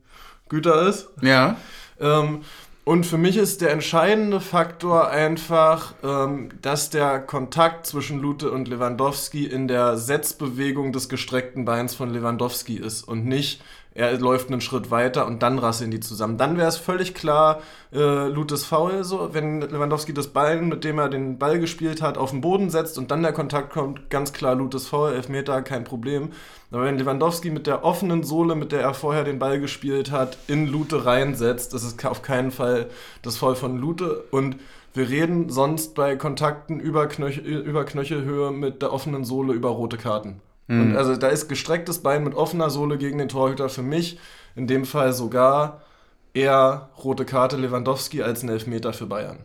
Güter ist. ja. Ähm, und für mich ist der entscheidende Faktor einfach, ähm, dass der Kontakt zwischen Lute und Lewandowski in der Setzbewegung des gestreckten Beins von Lewandowski ist und nicht, er läuft einen Schritt weiter und dann rasseln die zusammen. Dann wäre es völlig klar, äh, Lutes Foul, so, wenn Lewandowski das Bein, mit dem er den Ball gespielt hat, auf den Boden setzt und dann der Kontakt kommt, ganz klar Lutes Foul, Elfmeter, kein Problem. Aber wenn Lewandowski mit der offenen Sohle, mit der er vorher den Ball gespielt hat, in Lute reinsetzt, das ist auf keinen Fall das Foul von Lute. Und wir reden sonst bei Kontakten über, Knöch über Knöchelhöhe mit der offenen Sohle über rote Karten. Und also da ist gestrecktes Bein mit offener Sohle gegen den Torhüter für mich in dem Fall sogar eher rote Karte Lewandowski als ein Elfmeter für Bayern.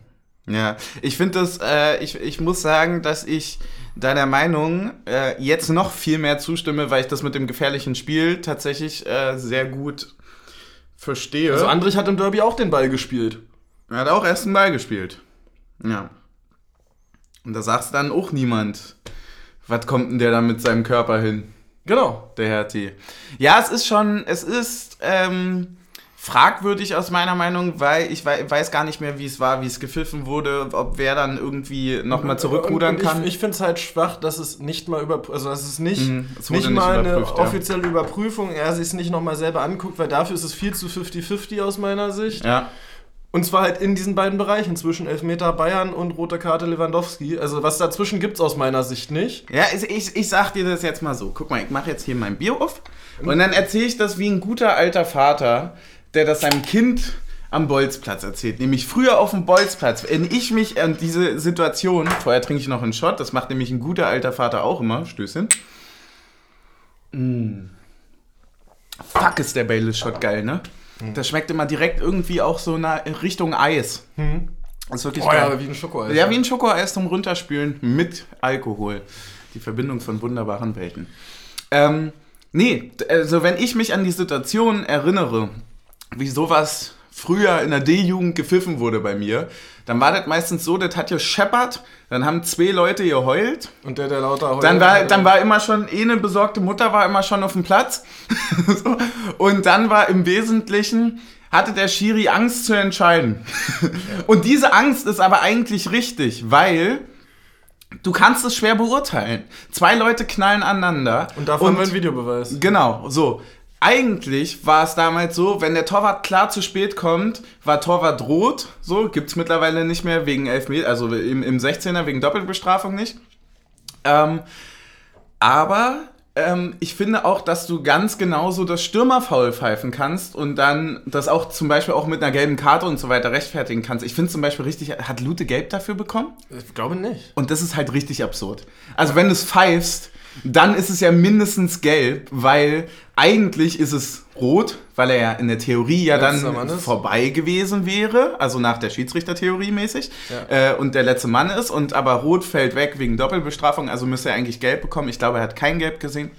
Ja, ich finde das, äh, ich, ich muss sagen, dass ich deiner Meinung äh, jetzt noch viel mehr zustimme, weil ich das mit dem gefährlichen Spiel tatsächlich äh, sehr gut verstehe. Also Andrich hat im Derby auch den Ball gespielt. er hat auch erst einen Ball gespielt. Ja. Und da sagst dann auch niemand, was kommt denn der da mit seinem Körper hin? Genau. der Herr T. Ja, es ist schon, es ist ähm, fragwürdig aus meiner Meinung, weil ich wei weiß gar nicht mehr, wie es war, wie es gepfiffen wurde, ob wer dann irgendwie nochmal zurückrudern Und ich, kann. Ich finde es halt schwach, dass es nicht mal über, also dass es nicht, Mhm, es nicht nicht mal eine überprüft, ja. offizielle Überprüfung, er sich es nicht nochmal selber anguckt, weil dafür ist es viel zu 50-50 aus meiner Sicht. ja. Und zwar halt in diesen beiden Bereichen, zwischen Elfmeter Bayern und rote Karte Lewandowski. Also was dazwischen gibt es aus meiner Sicht nicht. Ja, ich, ich, sag dir das jetzt mal so. Guck mal, ich mache jetzt hier mein Bier auf und dann erzähle ich das wie ein guter alter Vater, der das seinem Kind am Bolzplatz erzählt. Nämlich früher auf dem Bolzplatz, wenn ich mich an diese Situation, vorher trinke ich noch einen Shot, das macht nämlich ein guter alter Vater auch immer, Stößchen. Mm. Fuck ist der Baileys-Shot geil, ne? Das schmeckt immer direkt irgendwie auch so nach Richtung Eis. Das ist wirklich Oh geil. ja, wie ein Schokoeis. Ja, wie ein Schokoeis zum Runterspülen mit Alkohol. Die Verbindung von wunderbaren Welten. Ähm, nee, also wenn ich mich an die Situation erinnere, wie sowas früher in der D-Jugend gepfiffen wurde bei mir, dann war das meistens so, das hat gescheppert, dann haben zwei Leute geheult, Und der, der lauter heult, dann war, dann war immer schon, eh eine besorgte Mutter war immer schon auf dem Platz. so. Und dann war im Wesentlichen, hatte der Schiri Angst zu entscheiden. Und diese Angst ist aber eigentlich richtig, weil du kannst es schwer beurteilen. Zwei Leute knallen aneinander. Und davon haben wir einen Videobeweis. Genau, so. Eigentlich war es damals so, wenn der Torwart klar zu spät kommt, war Torwart rot. So, gibt es mittlerweile nicht mehr wegen Elfmeter, also im, im 16er wegen Doppelbestrafung nicht. Ähm, aber ähm, ich finde auch, dass du ganz genauso das Stürmerfoul pfeifen kannst und dann das auch zum Beispiel auch mit einer gelben Karte und so weiter rechtfertigen kannst. Ich finde zum Beispiel richtig, hat Lute gelb dafür bekommen? Ich glaube nicht. Und das ist halt richtig absurd. Also wenn du es pfeifst, dann ist es ja mindestens gelb, weil eigentlich ist es rot, weil er ja in der Theorie ja dann vorbei gewesen wäre, also nach der Schiedsrichtertheorie mäßig, äh, und der letzte Mann ist, und aber rot fällt weg wegen Doppelbestrafung, also müsste er eigentlich gelb bekommen. Ich glaube, er hat kein Gelb gesehen.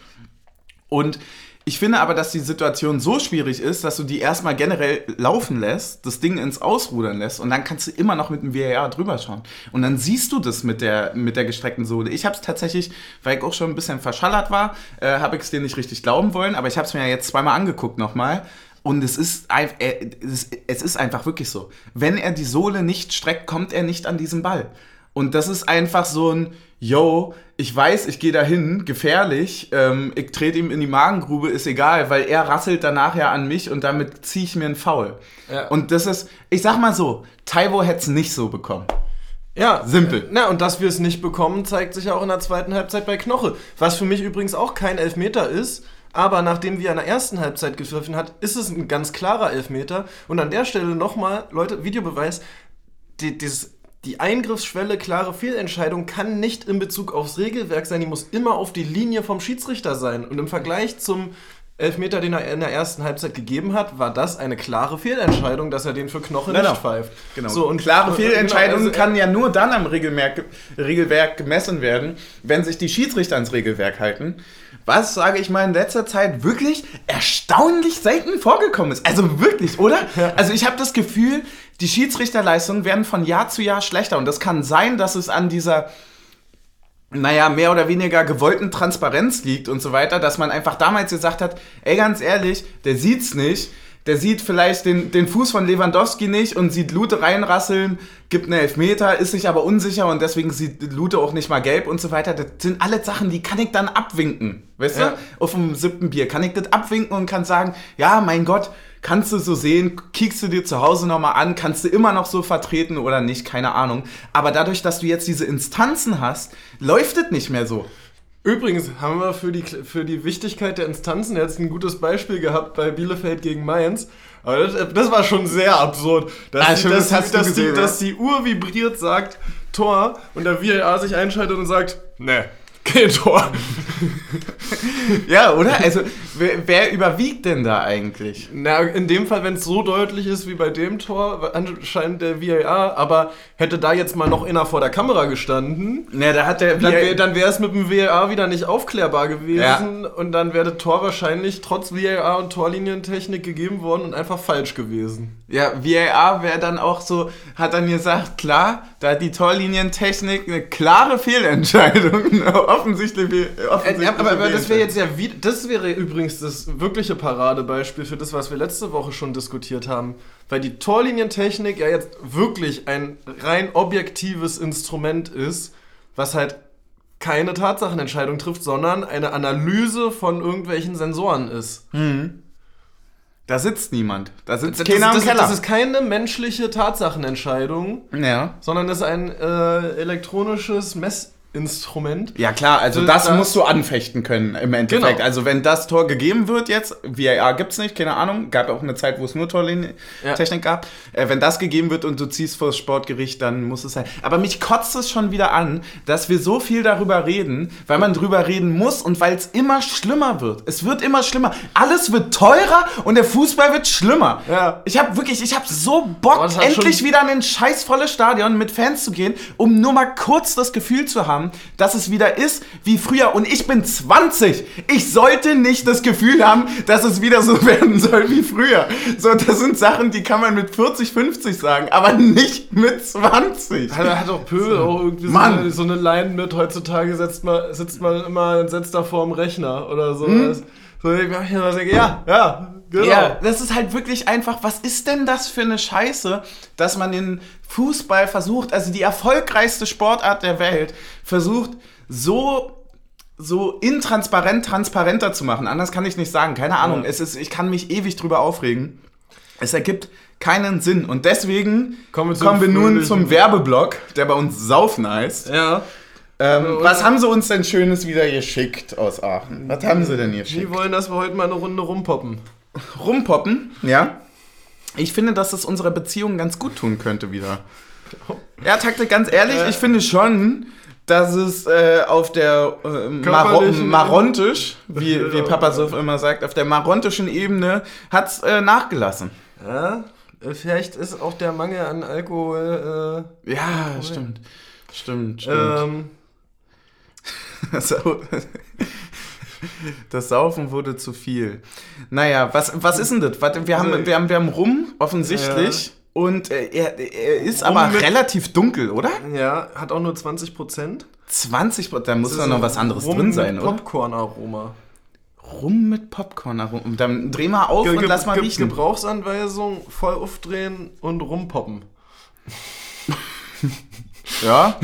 Und Ich finde aber, dass die Situation so schwierig ist, dass du die erstmal generell laufen lässt, das Ding ins Ausrudern lässt und dann kannst du immer noch mit dem VAR drüber schauen. Und dann siehst du das mit der, mit der gestreckten Sohle. Ich habe es tatsächlich, weil ich auch schon ein bisschen verschallert war, äh, habe ich es dir nicht richtig glauben wollen, aber ich habe es mir ja jetzt zweimal angeguckt nochmal. Und es ist, es ist einfach wirklich so. Wenn er die Sohle nicht streckt, kommt er nicht an diesen Ball. Und das ist einfach so ein, yo, ich weiß, ich gehe dahin, gefährlich, ähm, ich trete ihm in die Magengrube, ist egal, weil er rasselt danach ja an mich und damit ziehe ich mir einen Foul. Ja. Und das ist, ich sag mal so, Taiwo hätte es nicht so bekommen. Ja, simpel. Na, und dass wir es nicht bekommen, zeigt sich auch in der zweiten Halbzeit bei Knoche. Was für mich übrigens auch kein Elfmeter ist, aber nachdem wir in der ersten Halbzeit gepfiffen hat, ist es ein ganz klarer Elfmeter. Und an der Stelle nochmal, Leute, Videobeweis, die, dieses die Eingriffsschwelle klare Fehlentscheidung kann nicht in Bezug aufs Regelwerk sein, die muss immer auf die Linie vom Schiedsrichter sein. Und im Vergleich zum Elfmeter, den er in der ersten Halbzeit gegeben hat, war das eine klare Fehlentscheidung, dass er den für Knoche genau. nicht pfeift. Genau. So, und klare genau, Fehlentscheidung genau, also, kann ja nur dann am Regelwerk, Regelwerk gemessen werden, wenn sich die Schiedsrichter ans Regelwerk halten. Was, sage ich mal, in letzter Zeit wirklich erstaunlich selten vorgekommen ist. Also wirklich, oder? Also ich habe das Gefühl, die Schiedsrichterleistungen werden von Jahr zu Jahr schlechter. Und das kann sein, dass es an dieser naja, mehr oder weniger gewollten Transparenz liegt und so weiter, dass man einfach damals gesagt hat, ey, ganz ehrlich, der sieht's nicht, der sieht vielleicht den, den Fuß von Lewandowski nicht und sieht Lute reinrasseln, gibt einen Elfmeter, ist sich aber unsicher und deswegen sieht Lute auch nicht mal gelb und so weiter. Das sind alle Sachen, die kann ich dann abwinken. Weißt ja. du? Auf dem siebten Bier kann ich das abwinken und kann sagen, ja, mein Gott, kannst du so sehen, kiekst du dir zu Hause nochmal an, kannst du immer noch so vertreten oder nicht, keine Ahnung. Aber dadurch, dass du jetzt diese Instanzen hast, läuft es nicht mehr so. Übrigens haben wir für die, für die Wichtigkeit der Instanzen jetzt ein gutes Beispiel gehabt bei Bielefeld gegen Mainz. Aber das, das war schon sehr absurd. Dass, ah, die, dass, das dass, gesehen, die, dass die Uhr vibriert, sagt Tor und der VAR sich einschaltet und sagt, ne, kein Tor. ja, oder? Also, wer, wer, überwiegt denn da eigentlich? Na, in dem Fall, wenn es so deutlich ist wie bei dem Tor, anscheinend der VAR, aber hätte da jetzt mal noch einer vor der Kamera gestanden, na, da hat der dann wäre es mit dem VAR wieder nicht aufklärbar gewesen ja. und dann wäre das Tor wahrscheinlich trotz VAR und Torlinientechnik gegeben worden und einfach falsch gewesen. Ja, VAR wäre dann auch so, hat dann gesagt, klar, da hat die Torlinientechnik eine klare Fehlentscheidung offensichtlich. offensichtlich äh, aber, aber das wäre jetzt ja das wäre übrigens das wirkliche Paradebeispiel für das, was wir letzte Woche schon diskutiert haben. Weil die Torlinientechnik ja jetzt wirklich ein rein objektives Instrument ist, was halt keine Tatsachenentscheidung trifft, sondern eine Analyse von irgendwelchen Sensoren ist. Mhm. Da sitzt niemand. Da sitzt das, keiner das, das, Keller. Das ist keine menschliche Tatsachenentscheidung, ja. sondern das ist ein äh, elektronisches Mess Instrument. Ja klar, also das, das, musst du anfechten können im Endeffekt. Genau. Also wenn das Tor gegeben wird jetzt, VAR gibt es nicht, keine Ahnung, gab auch eine Zeit, wo es nur Torlinientechnik ja. gab. Äh, wenn das gegeben wird und du ziehst vor das Sportgericht, dann muss es sein. Aber mich kotzt es schon wieder an, dass wir so viel darüber reden, weil man drüber reden muss und weil es immer schlimmer wird. Es wird immer schlimmer. Alles wird teurer und der Fußball wird schlimmer. Ja. Ich habe wirklich, ich habe so Bock, endlich wieder in ein scheißvolles Stadion mit Fans zu gehen, um nur mal kurz das Gefühl zu haben, haben, dass es wieder ist wie früher. Und ich bin 20. Ich sollte nicht das Gefühl haben, dass es wieder so werden soll wie früher. So, das sind Sachen, die kann man mit 40, 50 sagen, aber nicht mit 20. Hat, hat auch Pöbel auch irgendwie so eine, so eine, Line mit, heutzutage sitzt man, sitzt man immer und setzt da vor dem Rechner oder so. Hm? So, ich denke, ja, ja, genau. Ja, das ist halt wirklich einfach, was ist denn das für eine Scheiße, dass man den Fußball versucht, also die erfolgreichste Sportart der Welt, versucht so so intransparent transparenter zu machen. Anders kann ich nicht sagen. Keine Ahnung. Ja. Es ist, ich kann mich ewig drüber aufregen. Es ergibt keinen Sinn. Und deswegen kommen wir, kommen wir nun zum Werbeblock, der bei uns Saufen heißt. Ja. Ähm, was haben sie uns denn Schönes wieder geschickt aus Aachen? Was haben sie denn hier geschickt? Die wollen, dass wir heute mal eine Runde rumpoppen. Rumpoppen? Ja. Ich finde, dass es unserer Beziehung ganz gut tun könnte wieder. Ja, Taktik, ganz ehrlich, äh. ich finde schon, dass es äh, auf der äh, Maron Marontisch, wie, wie Papa so immer sagt, auf der marontischen Ebene hat es äh, nachgelassen. Ja, vielleicht ist auch der Mangel an Alkohol. Äh, ja, stimmt. Stimmt, stimmt. Ähm, so. Das Saufen wurde zu viel. Naja, was, was ist denn das? Wir, haben, wir, haben, wir haben Rum, offensichtlich. Und äh, er, er ist aber mit- relativ dunkel, oder? Ja, hat auch nur 20 Prozent. 20 Prozent, da muss doch noch was anderes drin sein, oder? Popcorn-Aroma. Rum mit Popcorn. herum. Dann dreh mal auf und Ge- lass mal Ge- riechen. Gebrauchsanweisung, voll aufdrehen und rumpoppen. Ja.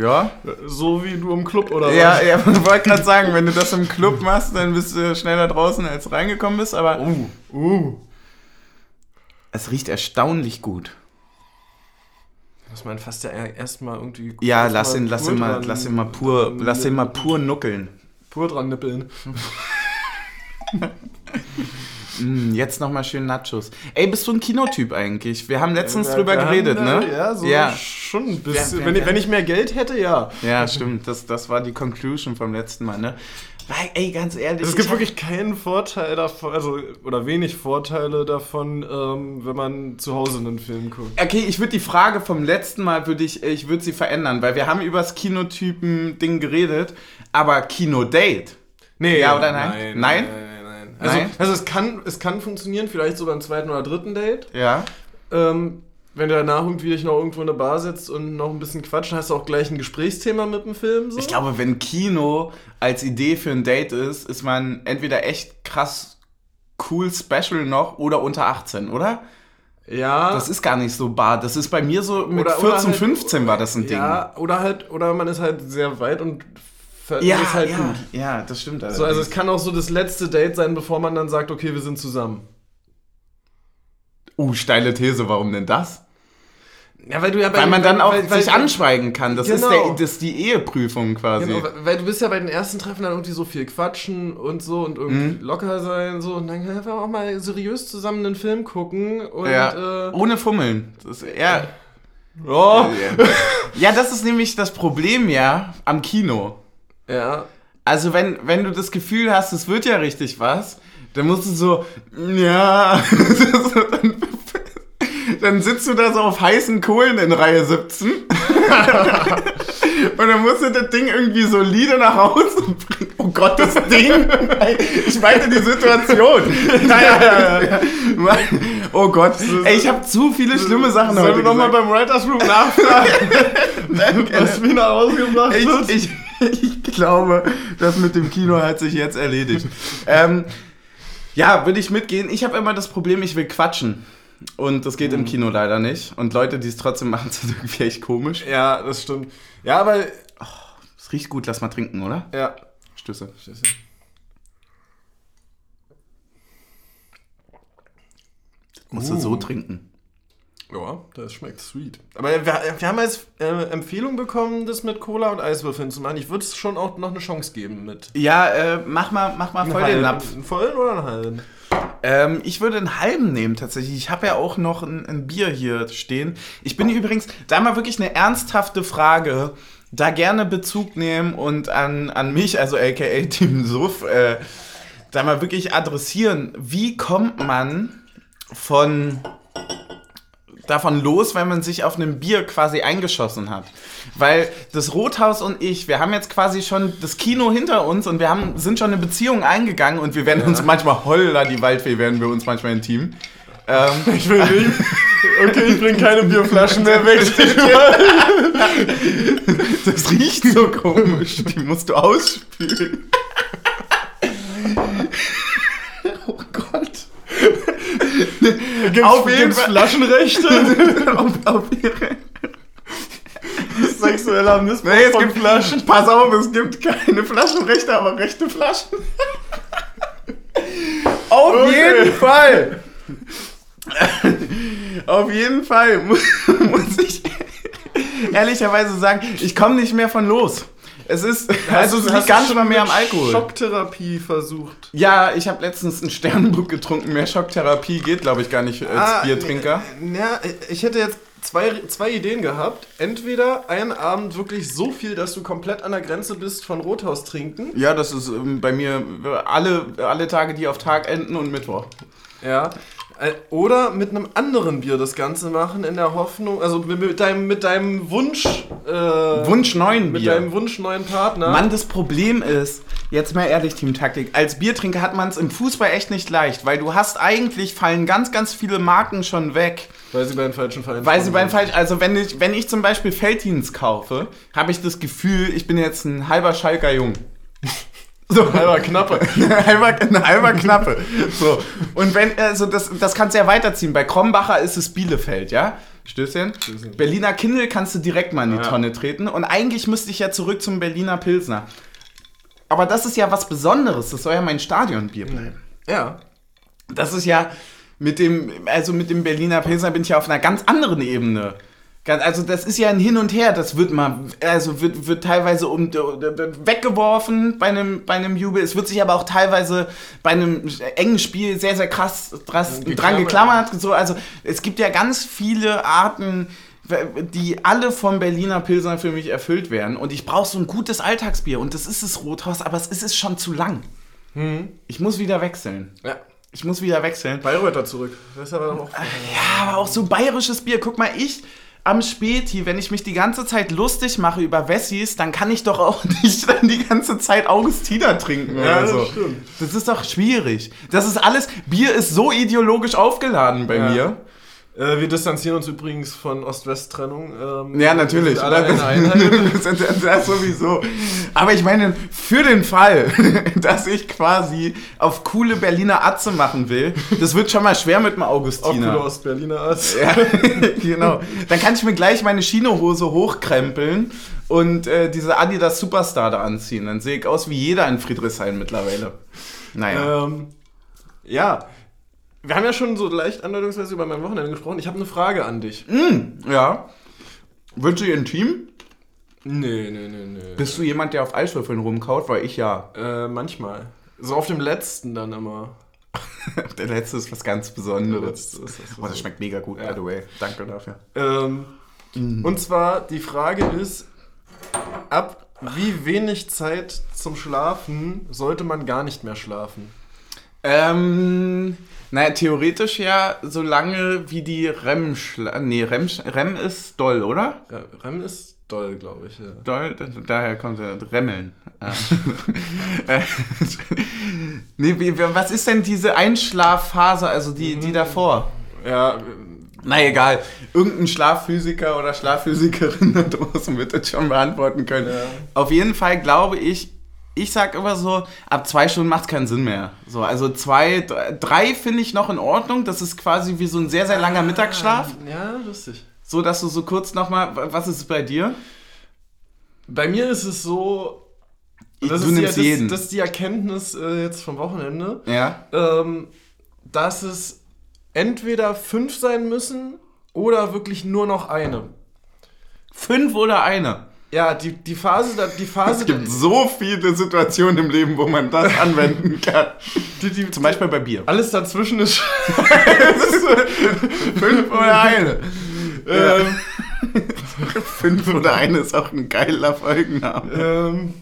Ja. So wie du im Club oder Ja, ja, ich wollte gerade sagen, wenn du das im Club machst, dann bist du schneller draußen, als reingekommen bist, aber Uh, uh. es riecht erstaunlich gut. Muss man fast ja erstmal irgendwie. Ja, erst lass ihn, lass ihn mal, dran- lass ihn mal pur, dran- lass ihn mal pur nuckeln. pur dran nippeln. Mm, jetzt nochmal schön Nachos. Ey, bist du ein Kinotyp eigentlich? Wir haben letztens Wir- drüber wir geredet, haben, ne? äh, Ja, so Ja. schon ein bisschen. Wer- wenn, ich, wenn ich mehr Geld hätte, ja. Ja, stimmt. Das, das war die Conclusion vom letzten Mal, ne? Weil, ey, ganz ehrlich. Es ich gibt wirklich keinen Vorteil davon, also, oder wenig Vorteile davon, ähm, wenn man zu Hause einen Film guckt. Okay, ich würde die Frage vom letzten Mal, würde ich, ich würde sie verändern, weil wir haben über das Kinotypen-Ding geredet, aber Kinodate. Nee, Ja oder nein? Nein, Nein? nein, Also, Nein? also es, kann, es kann funktionieren, vielleicht so beim zweiten oder dritten Date. Ja. Ähm, wenn du danach irgendwie dich noch irgendwo in der Bar sitzt und noch ein bisschen quatschen, hast du auch gleich ein Gesprächsthema mit dem Film. So. Ich glaube, wenn Kino als Idee für ein Date ist, ist man entweder echt krass cool special noch oder unter 18, oder? ja. Das ist gar nicht so bar. Das ist bei mir so mit Oder- oder 14, halt- 15 war das ein Ding. Ja, oder halt, oder man ist halt sehr weit und ja, ist halt ja, gut. ja, das stimmt. So, also allerdings. es kann auch so das letzte Date sein, bevor man dann sagt, okay, wir sind zusammen. uh, steile These, warum denn das? Ja, weil du ja bei Weil man dann auch weil, weil, sich anschweigen kann. Das, ist Genau. der, das ist die Eheprüfung quasi. Genau, weil- du bist ja bei den ersten Treffen dann irgendwie so viel quatschen und so und irgendwie Mhm. locker sein so und dann einfach auch mal seriös zusammen einen Film gucken und ja, äh, ohne Fummeln. Das ist eher, oh, ja, das ist nämlich das Problem ja am Kino. Ja. Also wenn, wenn du das Gefühl hast, es wird ja richtig was, dann musst du so, ja, dann, dann sitzt du da so auf heißen Kohlen in Reihe 17 und dann musst du das Ding irgendwie solide nach Hause bringen. Oh Gott, das Ding! Ich meine die Situation. Ja, ja, ja. Oh Gott, ey, ich habe zu viele schlimme Sachen Sollen heute wir nochmal beim Writers Room nachfragen, was mir nach Hause gebracht wird? Ich, ich, ich glaube, das mit dem Kino hat sich jetzt erledigt. ähm, ja, würde ich mitgehen. Ich habe immer das Problem, ich will quatschen. Und das geht Mhm. im Kino leider nicht. Und Leute, die es trotzdem machen, sind irgendwie echt komisch. Ja, das stimmt. Ja, aber Es riecht gut, lass mal trinken, oder? ja. Stöße. Musst du Uh. so trinken. Ja, das schmeckt sweet. Aber wir, wir haben als äh, Empfehlung bekommen, das mit Cola und Eiswürfeln zu machen. Ich würde es schon auch noch eine Chance geben mit. Ja, äh, mach mal, mach mal voll den halben. Napf. Einen vollen oder einen halben? Ähm, ich würde einen halben nehmen tatsächlich. Ich habe ja auch noch ein, ein Bier hier stehen. Ich bin übrigens, da mal wirklich eine ernsthafte Frage, da gerne Bezug nehmen und an, an mich, also aka Team Suff, äh, da mal wirklich adressieren. Wie kommt man von davon los, wenn man sich auf einem Bier quasi eingeschossen hat. Weil das Rothaus und ich, wir haben jetzt quasi schon das Kino hinter uns und wir haben, sind schon eine Beziehung eingegangen und wir werden uns manchmal, holla, die Waldfee werden wir uns manchmal intim. Ähm, Ich will nicht. Okay, ich bring keine Bierflaschen mehr weg. das riecht so komisch, die musst du ausspülen. oh Gott. Gibt's, Auf jeden gibt's Fall. Flaschenrechte? auf, auf ihre Sexueller Missbrauch Nee, es von gibt Flaschen. Pass auf, es gibt keine Flaschenrechte, aber rechte Flaschen. Auf Okay. jeden Fall. Auf jeden Fall muss, muss ich ehrlicherweise sagen, ich komme nicht mehr von los. Es ist, also es liegt gar nicht mal mehr am Alkohol. Schocktherapie versucht. Ja, ich habe letztens einen Sternburg getrunken. Mehr Schocktherapie geht, glaube ich, gar nicht als Ah, Biertrinker. Ja, ich hätte jetzt zwei, zwei Ideen gehabt. Entweder einen Abend wirklich so viel, dass du komplett an der Grenze bist von Rothaus trinken. Ja, das ist ähm, bei mir äh, alle, alle Tage, die auf Tag enden und Mittwoch. Ja. Äh, Oder mit einem anderen Bier das Ganze machen, in der Hoffnung, also mit, mit deinem, mit deinem Wunsch. Äh, Wunsch neuen Mit Bier. deinem Wunsch neuen Partner. Mann, das Problem ist, jetzt mal ehrlich, Team Taktik, als Biertrinker hat man es im Fußball echt nicht leicht, weil du hast eigentlich, fallen ganz, ganz viele Marken schon weg. Weil sie bei den falschen Vereinen Weil sie beim falsch, also wenn ich, wenn ich zum Beispiel Felddienst kaufe, habe ich das Gefühl, ich bin jetzt ein halber Schalker Jung. So, Halber Knappe. halber, ein halber Knappe. So. Und wenn, also das, das kannst du ja weiterziehen. Bei Krombacher ist es Bielefeld, ja? Stößchen. Stößchen. Berliner Kindle kannst du direkt mal in die Ja. Tonne treten. Und eigentlich müsste ich ja zurück zum Berliner Pilsner. Aber das ist ja was Besonderes. Das soll ja mein Stadionbier bleiben. Ja. Das ist ja mit dem, also mit dem Berliner Pilsner bin ich ja auf einer ganz anderen Ebene. Also das ist ja ein Hin und Her, das wird mal, also wird, wird teilweise um, weggeworfen bei einem, bei einem Jubel. Es wird sich aber auch teilweise bei einem engen Spiel sehr, sehr krass dras, dran Geklammert. So, also es gibt ja ganz viele Arten, die alle vom Berliner Pilsner für mich erfüllt werden. Und ich brauche so ein gutes Alltagsbier. Und das ist es Rothaus, aber es ist es schon zu lang. Ich muss wieder wechseln. Ja. Ich muss wieder wechseln. Bayreuther zurück. Das ist aber dann auch. Ja, aber auch so bayerisches Bier. Guck mal, ich am Späti, wenn ich mich die ganze Zeit lustig mache über Wessis, dann kann ich doch auch nicht dann die ganze Zeit Augustiner trinken Ja, oder das stimmt. Das ist doch schwierig. Das ist alles, Bier ist so ideologisch aufgeladen bei Ja. mir. Äh, wir distanzieren uns übrigens von Ost-West-Trennung. Ähm, Ja, natürlich. Alle das, das, das sowieso. Aber ich meine, für den Fall, dass ich quasi auf coole Berliner Atze machen will, das wird schon mal schwer mit dem Auch Augustiner. coole Ost-Berliner Arzt. Ja, genau. Dann kann ich mir gleich meine Chinohose hochkrempeln und äh, diese Adidas Superstar da anziehen. Dann sehe ich aus wie jeder in Friedrichshain mittlerweile. Naja. Ähm, ja. Wir haben ja schon so leicht andeutungsweise über mein Wochenende gesprochen. Ich habe eine Frage an dich. Ja. Wird sie intim? Nee, nee, nee, nee. Bist du jemand, der auf Eiswürfeln rumkaut? Weil ich ja. Äh, manchmal. So auf dem letzten dann immer. Der letzte ist was ganz Der Besonderes. das Oh, das schmeckt mega gut, Ja. by the way. Danke dafür. Ähm, Und zwar, die Frage ist, ab wie wenig Zeit zum Schlafen sollte man gar nicht mehr schlafen? Ähm, naja, theoretisch ja, so lange wie die REM schla Nee, REM, REM ist doll, oder? Re- REM ist doll, glaube ich. Ja. Doll, da- daher kommt der Remmeln. Äh, nee, wie- was ist denn diese Einschlafphase, also die, die davor? ja, Na egal, irgendein Schlafphysiker oder Schlafphysikerin da draußen wird das schon beantworten können. Ja. Auf jeden Fall glaube ich, ich sag immer so, ab zwei Stunden macht es keinen Sinn mehr. So, also zwei, drei, finde ich noch in Ordnung. Das ist quasi wie so ein sehr, sehr langer Mittagsschlaf. Ja, lustig. So, dass du so kurz nochmal, was ist es bei dir? Bei mir ist es so, das, du ist, die, nimmst das, jeden. das ist die Erkenntnis äh, jetzt vom Wochenende, Ja. ähm, dass es entweder fünf sein müssen oder wirklich nur noch eine. Fünf oder eine? Ja, die, die Phase, die Phase, Es gibt so viele Situationen im Leben, wo man das anwenden kann. die, die, Zum Beispiel bei Bier. alles dazwischen ist. Fünf oder eine. ähm, Fünf oder eine ist auch ein geiler Folgenname. ähm,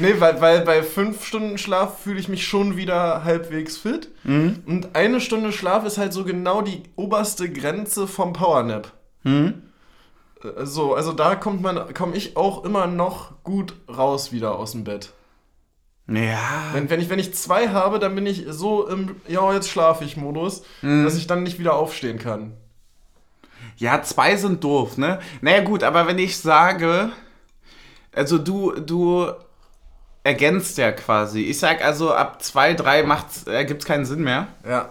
nee, weil, weil bei fünf Stunden Schlaf fühle ich mich schon wieder halbwegs fit. Mhm. Und eine Stunde Schlaf ist halt so genau die oberste Grenze vom Powernap. Hm? Äh, So, also da kommt man, komme ich auch immer noch gut raus wieder aus dem Bett. Ja. Wenn, wenn, ich, wenn ich zwei habe, dann bin ich so im Ja, jetzt schlafe ich Modus, Mhm. dass ich dann nicht wieder aufstehen kann. Ja, zwei sind doof, ne? Naja, gut, aber wenn ich sage, also du, du ergänzt ja quasi. Ich sag also, ab zwei, drei macht's, äh, gibt's keinen Sinn mehr. Ja.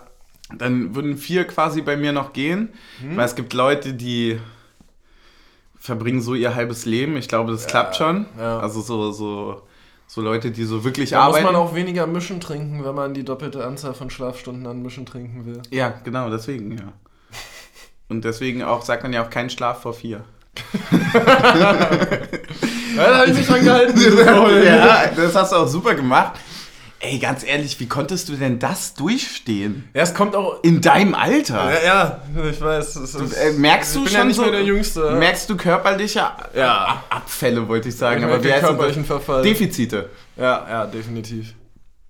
Dann würden vier quasi bei mir noch gehen. Weil es gibt Leute, die verbringen so ihr halbes Leben. Ich glaube, das klappt schon. ja. Also so, so, so Leute, die so wirklich Da muss arbeiten. man auch weniger Mischen trinken, wenn man die doppelte Anzahl von Schlafstunden an Mischen trinken will. ja, genau, deswegen, ja. Und deswegen auch, sagt man ja auch keinen Schlaf vor vier. Ja, da habe ich mich dran gehalten. ja, das hast du auch super gemacht. Ey, ganz ehrlich, wie konntest du denn das durchstehen? ja, es kommt auch. In deinem Alter? Ja, ja ich weiß. Es ist, Äh, merkst du schon ja so, der Jüngste. Merkst du körperliche Ja. Ab- Abfälle, wollte ich sagen. Ich aber wie heißt körperlichen? Verfall. Defizite. Ja, ja, definitiv.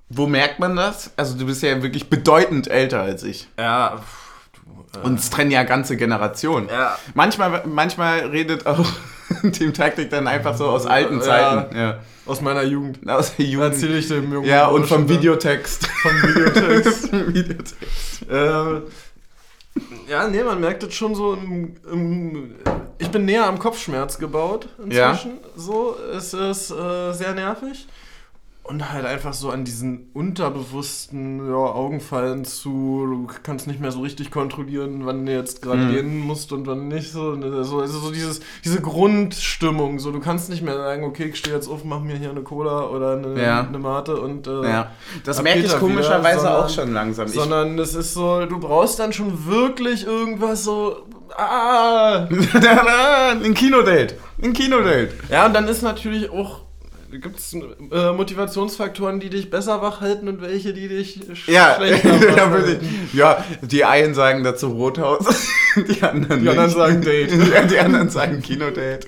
Wo merkt man das? Also du bist ja wirklich bedeutend älter als ich. Ja. pff, es trennen ja ganze Generationen. Ja. Manchmal, manchmal redet auch Team Taktik dann einfach so aus alten Ja. Zeiten. Ja. aus meiner Jugend. Aus der Jugend. Erzähle ich dem Jungen. Ja, und vom. Videotext. Vom Videotext. Videotext. äh, ja, nee, man merkt es schon so im, im Ich bin näher am Kopfschmerz gebaut inzwischen. So, es ist äh, sehr nervig. Und halt einfach so an diesen unterbewussten ja, Augenfallen zu, du kannst nicht mehr so richtig kontrollieren, wann du jetzt gerade Mhm. gehen musst und wann nicht. So, ne, so, also so dieses, diese Grundstimmung. So, du kannst nicht mehr sagen, okay, ich stehe jetzt auf, mach mir hier eine Cola oder eine, Ja. eine Mate und äh, Ja. Das merke ich er komischerweise wieder, auch sondern- schon langsam. Ich, sondern es ist so, du brauchst dann schon wirklich irgendwas so. Ah! ein Kinodate. Ein Kinodate. Ja, und dann ist natürlich auch. Gibt es äh, Motivationsfaktoren, die dich besser wach halten und welche, die dich sch Ja, schlechter wach halten? ja, die einen sagen dazu Rothaus, die anderen Die anderen sagen Date. Ja, die anderen sagen Kinodate.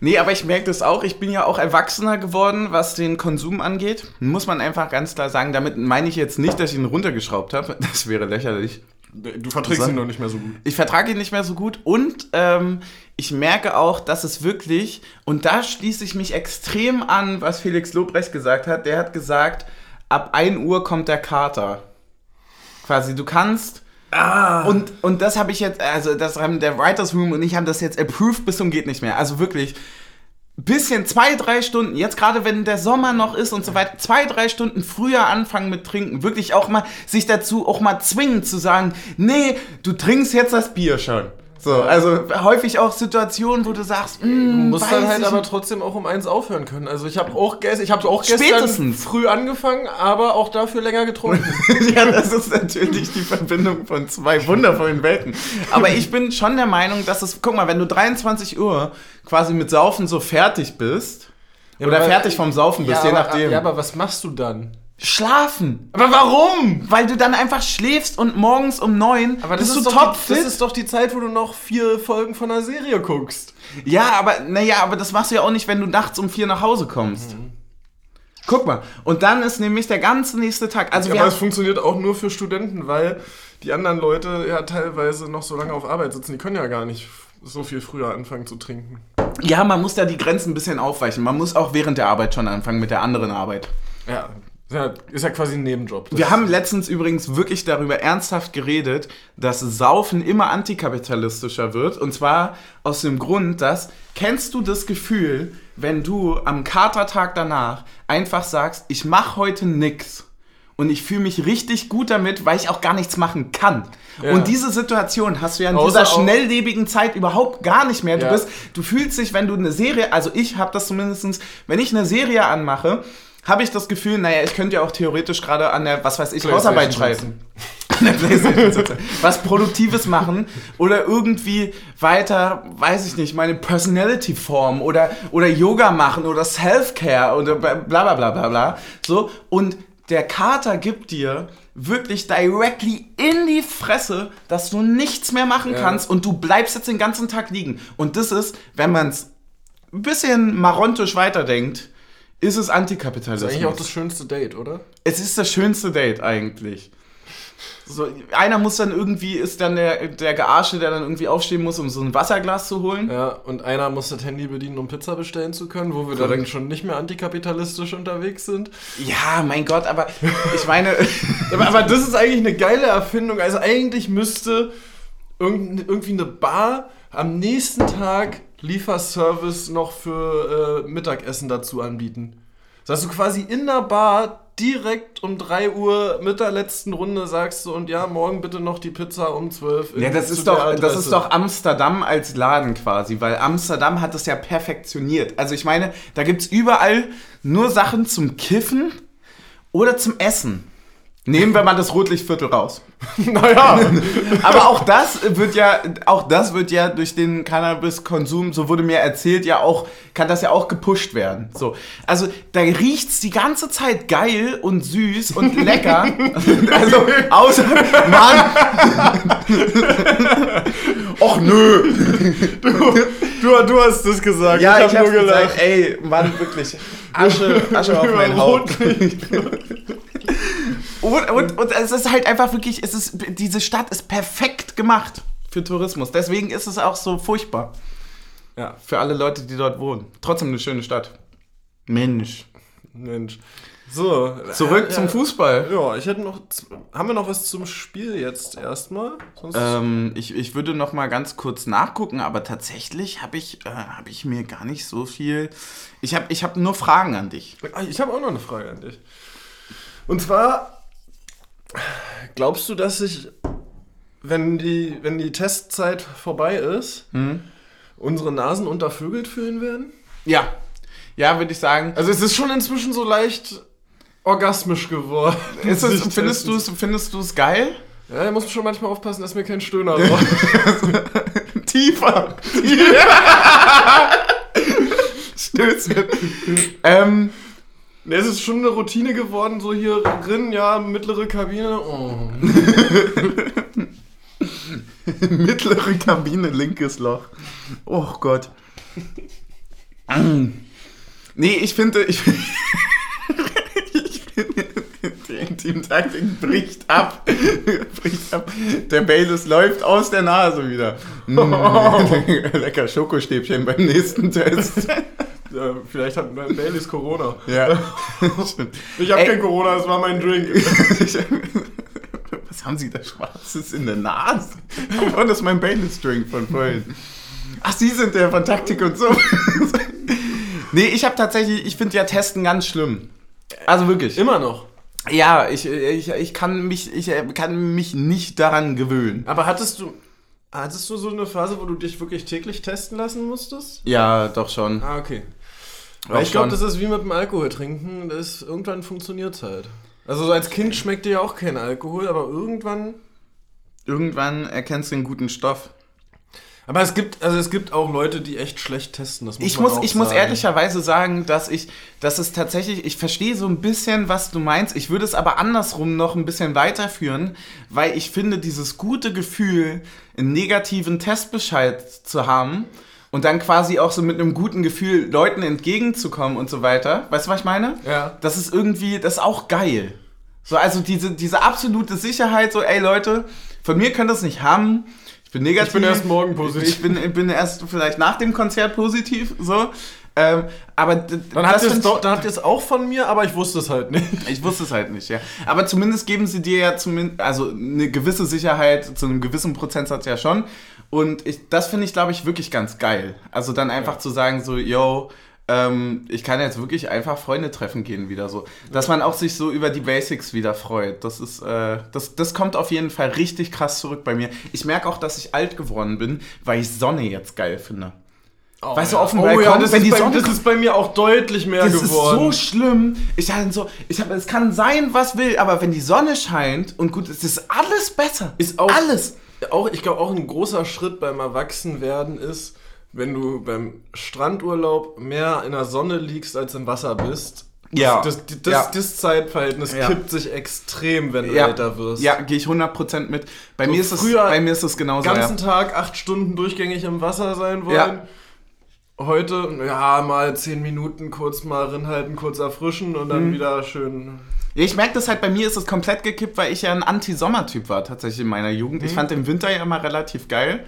Nee, aber ich merke das auch. Ich bin ja auch erwachsener geworden, was den Konsum angeht. Muss man einfach ganz klar sagen. Damit meine ich jetzt nicht, dass ich ihn runtergeschraubt habe. Das wäre lächerlich. Du verträgst ihn noch nicht mehr so gut. Ich vertrage ihn nicht mehr so gut und ähm, ich merke auch, dass es wirklich, und da schließe ich mich extrem an, was Felix Lobrecht gesagt hat. Der hat gesagt, ab 1 Uhr kommt der Kater. Quasi, du kannst. Ah! Und, und das habe ich jetzt, also das haben der Writers Room und ich haben das jetzt approved bis zum geht nicht mehr. Also wirklich, bisschen, zwei, drei Stunden, jetzt gerade wenn der Sommer noch ist und so weiter, zwei, drei Stunden früher anfangen mit Trinken. Wirklich auch mal, sich dazu auch mal zwingen zu sagen, nee, du trinkst jetzt das Bier schon. So, also häufig auch Situationen, wo du sagst, Du mm, musst weiß dann halt aber trotzdem auch um eins aufhören können. Also ich habe auch, gest ich hab auch gestern Spätestens. früh angefangen, aber auch dafür länger getrunken. ja, das ist natürlich die Verbindung von zwei wundervollen Welten. Aber ich bin schon der Meinung, dass es, guck mal, wenn du 23 Uhr quasi mit Saufen so fertig bist, oder aber- fertig vom Saufen bist, je aber, nachdem. Ja, aber was machst du dann? Schlafen. Aber warum? Weil du dann einfach schläfst und morgens um neun Aber das bist ist, du doch die, topfit. das ist doch die Zeit, wo du noch vier Folgen von einer Serie guckst. Ja, aber naja, aber das machst du ja auch nicht, wenn du nachts um vier nach Hause kommst. Mhm. Guck mal. Und dann ist nämlich der ganze nächste Tag. Also wir aber es funktioniert auch nur für Studenten, weil die anderen Leute ja teilweise noch so lange auf Arbeit sitzen. Die können ja gar nicht so viel früher anfangen zu trinken. ja, man muss da die Grenzen ein bisschen aufweichen. Man muss auch während der Arbeit schon anfangen mit der anderen Arbeit. Ja, ja ist ja quasi ein Nebenjob. Wir haben letztens übrigens wirklich darüber ernsthaft geredet, dass Saufen immer antikapitalistischer wird. Und zwar aus dem Grund, dass, kennst du das Gefühl, wenn du am Katertag danach einfach sagst, ich mache heute nix und ich fühle mich richtig gut damit, weil ich auch gar nichts machen kann. Ja. Und diese Situation hast du ja in Außer dieser schnelllebigen Zeit überhaupt gar nicht mehr. Du, Ja. bist, du fühlst dich, wenn du eine Serie, also ich habe das zumindestens, wenn ich eine Serie anmache, habe ich das Gefühl, naja, ich könnte ja auch theoretisch gerade an der, was weiß ich, Hausarbeit schreiben. An der Playstation. Was Produktives machen oder irgendwie weiter, weiß ich nicht, meine Personality formen oder, oder Yoga machen oder Self-Care oder bla bla bla bla bla. So, und der Kater gibt dir wirklich directly in die Fresse, dass du nichts mehr machen Ja. kannst und du bleibst jetzt den ganzen Tag liegen. Und das ist, wenn man es ein bisschen marontisch weiterdenkt, ist es Das ist Antikapitalismus. eigentlich auch das schönste Date, oder? Es ist das schönste Date eigentlich. So, einer muss dann irgendwie, ist dann der, der Gearsche, der dann irgendwie aufstehen muss, um so ein Wasserglas zu holen. Ja, und einer muss das Handy bedienen, um Pizza bestellen zu können, wo wir dann Korrekt. schon nicht mehr antikapitalistisch unterwegs sind. Ja, mein Gott, aber ich meine, Aber, aber das ist eigentlich eine geile Erfindung. Also eigentlich müsste irgend- irgendwie eine Bar am nächsten Tag Lieferservice noch für äh, Mittagessen dazu anbieten. Dass du quasi in der Bar direkt um 3 Uhr mit der letzten Runde sagst du und ja, morgen bitte noch die Pizza um 12 ja, das ist, doch, das ist doch Amsterdam als Laden quasi, weil Amsterdam hat es ja perfektioniert. Also ich meine, da gibt es überall nur Sachen zum Kiffen oder zum Essen. Nehmen wir mal das Rotlichtviertel raus. Naja. Aber auch das wird ja, auch das wird ja durch den Cannabiskonsum, so wurde mir erzählt, ja auch, kann das ja auch gepusht werden. So. Also da riecht's die ganze Zeit geil und süß und lecker. also, außer, Mann. Och nö. Du, du hast das gesagt. Ja, ich, ich hab habe nur gelacht. gesagt, ey, Mann, wirklich. Asche, Asche auf mein Haupt. Und, und, und es ist halt einfach wirklich, es ist, diese Stadt ist perfekt gemacht für Tourismus. Deswegen ist es auch so furchtbar. Ja, Für alle Leute, die dort wohnen. Trotzdem eine schöne Stadt. Mensch. Mensch. So. Zurück ja, zum. Fußball. Ja, ich hätte noch. Haben wir noch was zum Spiel jetzt erstmal? Ähm, ich, ich würde noch mal ganz kurz nachgucken, aber tatsächlich habe ich, äh, hab ich mir gar nicht so viel. Ich habe ich hab nur Fragen an dich. Ah, Ich habe auch noch eine Frage an dich. Und zwar, glaubst du, dass sich, wenn die, wenn die Testzeit vorbei ist, unsere Nasen untervögelt fühlen werden? Ja. Ja, würde ich sagen. Also es ist schon inzwischen so leicht orgasmisch geworden. Es, findest du es findest du's geil? Ja, da muss man schon manchmal aufpassen, dass mir kein Stöhner drauf. Tiefer. Stößchen. ähm, Ne, es ist schon eine Routine geworden, so hier drin, ja, mittlere Kabine. Oh. mittlere Kabine, linkes Loch. Oh Gott. Nee, ich finde, ich, ich finde, die Intimtaktik bricht ab. bricht ab. Der Bayless läuft aus der Nase wieder. Mm. Lecker Schokostäbchen beim nächsten Test. Ja, vielleicht hat Baileys Corona. ja. Ich habe kein Corona, das war mein Drink. Was haben Sie da Schwarzes in der Nase? Und das ist mein Baileys-Drink von vorhin. Ach, Sie sind der von Taktik und so. nee, ich habe tatsächlich, ich finde ja Testen ganz schlimm. Also wirklich. Immer noch. Ja, ich, ich, ich, kann mich, ich kann mich nicht daran gewöhnen. Aber hattest du, hattest du so eine Phase, wo du dich wirklich täglich testen lassen musstest? Ja, doch schon. Ah, okay. Ich glaube, das ist wie mit dem Alkohol trinken. Das irgendwann funktioniert halt. Also so als Kind schmeckt dir ja auch kein Alkohol, aber irgendwann. Irgendwann erkennst du den guten Stoff. Aber es gibt, also es gibt auch Leute, die echt schlecht testen. Das muss Ich man muss, ich muss sagen. ehrlicherweise sagen, dass ich, dass es tatsächlich, ich verstehe so ein bisschen, was du meinst. Ich würde es aber andersrum noch ein bisschen weiterführen, weil ich finde, dieses gute Gefühl, einen negativen Testbescheid zu haben und dann quasi auch so mit einem guten Gefühl Leuten entgegenzukommen und so weiter. Weißt du, was ich meine? Ja. Das ist irgendwie, das ist auch geil. So, also diese, diese absolute Sicherheit, so, ey Leute, von mir könnt ihr es nicht haben. Ich bin negativ. Ich bin erst morgen positiv. Ich bin, ich bin erst vielleicht nach dem Konzert positiv, so. Ähm, aber Dann habt doch- dann habt ihr es auch von mir, aber ich wusste es halt nicht. ich, ich wusste es halt nicht, ja. Aber zumindest geben sie dir ja zumindest, also eine gewisse Sicherheit zu einem gewissen Prozentsatz ja schon. Und ich, das finde ich, glaube ich, wirklich ganz geil. Also dann einfach zu sagen, so, yo, ähm, ich kann jetzt wirklich einfach Freunde treffen gehen wieder so. Dass man auch sich so über die Basics wieder freut. Das ist, äh, das, das kommt auf jeden Fall richtig krass zurück bei mir. Ich merke auch, dass ich alt geworden bin, weil ich Sonne jetzt geil finde. Weißt du, auf dem oh, Balkon, ja, das, wenn ist die bei, Sonne das ist bei mir auch deutlich mehr das geworden. ist so schlimm. Ich hatte so, ich habe, es kann sein, was will, aber wenn die Sonne scheint und gut, es ist alles besser. Ist auch- alles. Auch, ich glaube, auch ein großer Schritt beim Erwachsenwerden ist, wenn du beim Strandurlaub mehr in der Sonne liegst als im Wasser bist. Ja. Das, das, das, Ja. das Zeitverhältnis Ja. kippt sich extrem, wenn du Ja, älter wirst. ja, gehe ich 100% mit. Bei So mir ist es, früher bei mir ist es genauso. Den ganzen. Tag acht Stunden durchgängig im Wasser sein wollen. Heute, ja, mal zehn Minuten kurz mal rinhalten, kurz erfrischen und Mhm. dann wieder schön. Ja, ich merke das halt, bei mir ist es komplett gekippt, weil ich ja ein Anti-Sommer-Typ war tatsächlich in meiner Jugend. Mhm. Ich fand den Winter ja immer relativ geil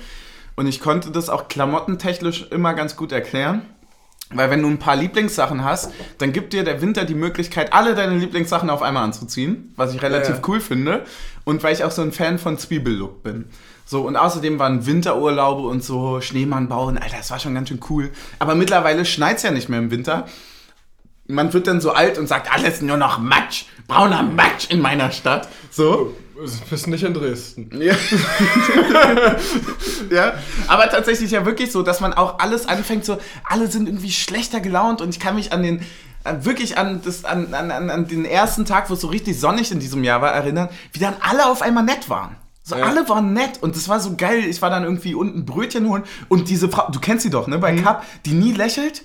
und ich konnte das auch klamottentechnisch immer ganz gut erklären. Weil wenn du ein paar Lieblingssachen hast, dann gibt dir der Winter die Möglichkeit, alle deine Lieblingssachen auf einmal anzuziehen, was ich relativ Ja. cool finde. Und weil ich auch so ein Fan von Zwiebellook bin. So, und außerdem waren Winterurlaube und so Schneemann bauen, Alter, das war schon ganz schön cool. Aber mittlerweile schneit es ja nicht mehr im Winter. Man wird dann so alt und sagt, alles nur noch Matsch, brauner Matsch in meiner Stadt. So. Du bist nicht in Dresden. Ja. ja, aber tatsächlich ja wirklich so, dass man auch alles anfängt, so, alle sind irgendwie schlechter gelaunt und ich kann mich an den, wirklich an, das, an, an, an den ersten Tag, wo es so richtig sonnig in diesem Jahr war, erinnern, wie dann alle auf einmal nett waren. So, Ja. alle waren nett und das war so geil. Ich war dann irgendwie unten Brötchen holen und diese Frau, du kennst sie doch, ne, bei Cup, die nie lächelt.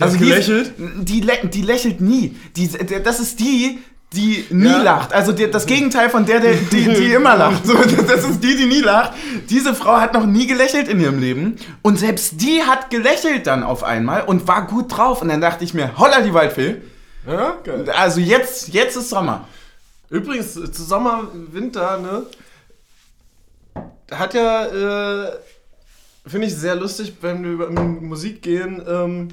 Also die- gelächelt? Die, lä- die lächelt nie. Die, das ist die, die nie Ja. lacht. Also der, das Gegenteil von der, der die, die immer lacht. So, das ist die, die nie lacht. Diese Frau hat noch nie gelächelt in ihrem Leben. Und selbst die hat gelächelt dann auf einmal und war gut drauf. Und dann dachte ich mir, holla die Waldfee. Ja, geil. Also jetzt, jetzt ist Sommer. Übrigens, äh, zu Sommer, Winter, ne? Hat ja, äh, finde ich sehr lustig, wenn wir über Musik gehen, ähm,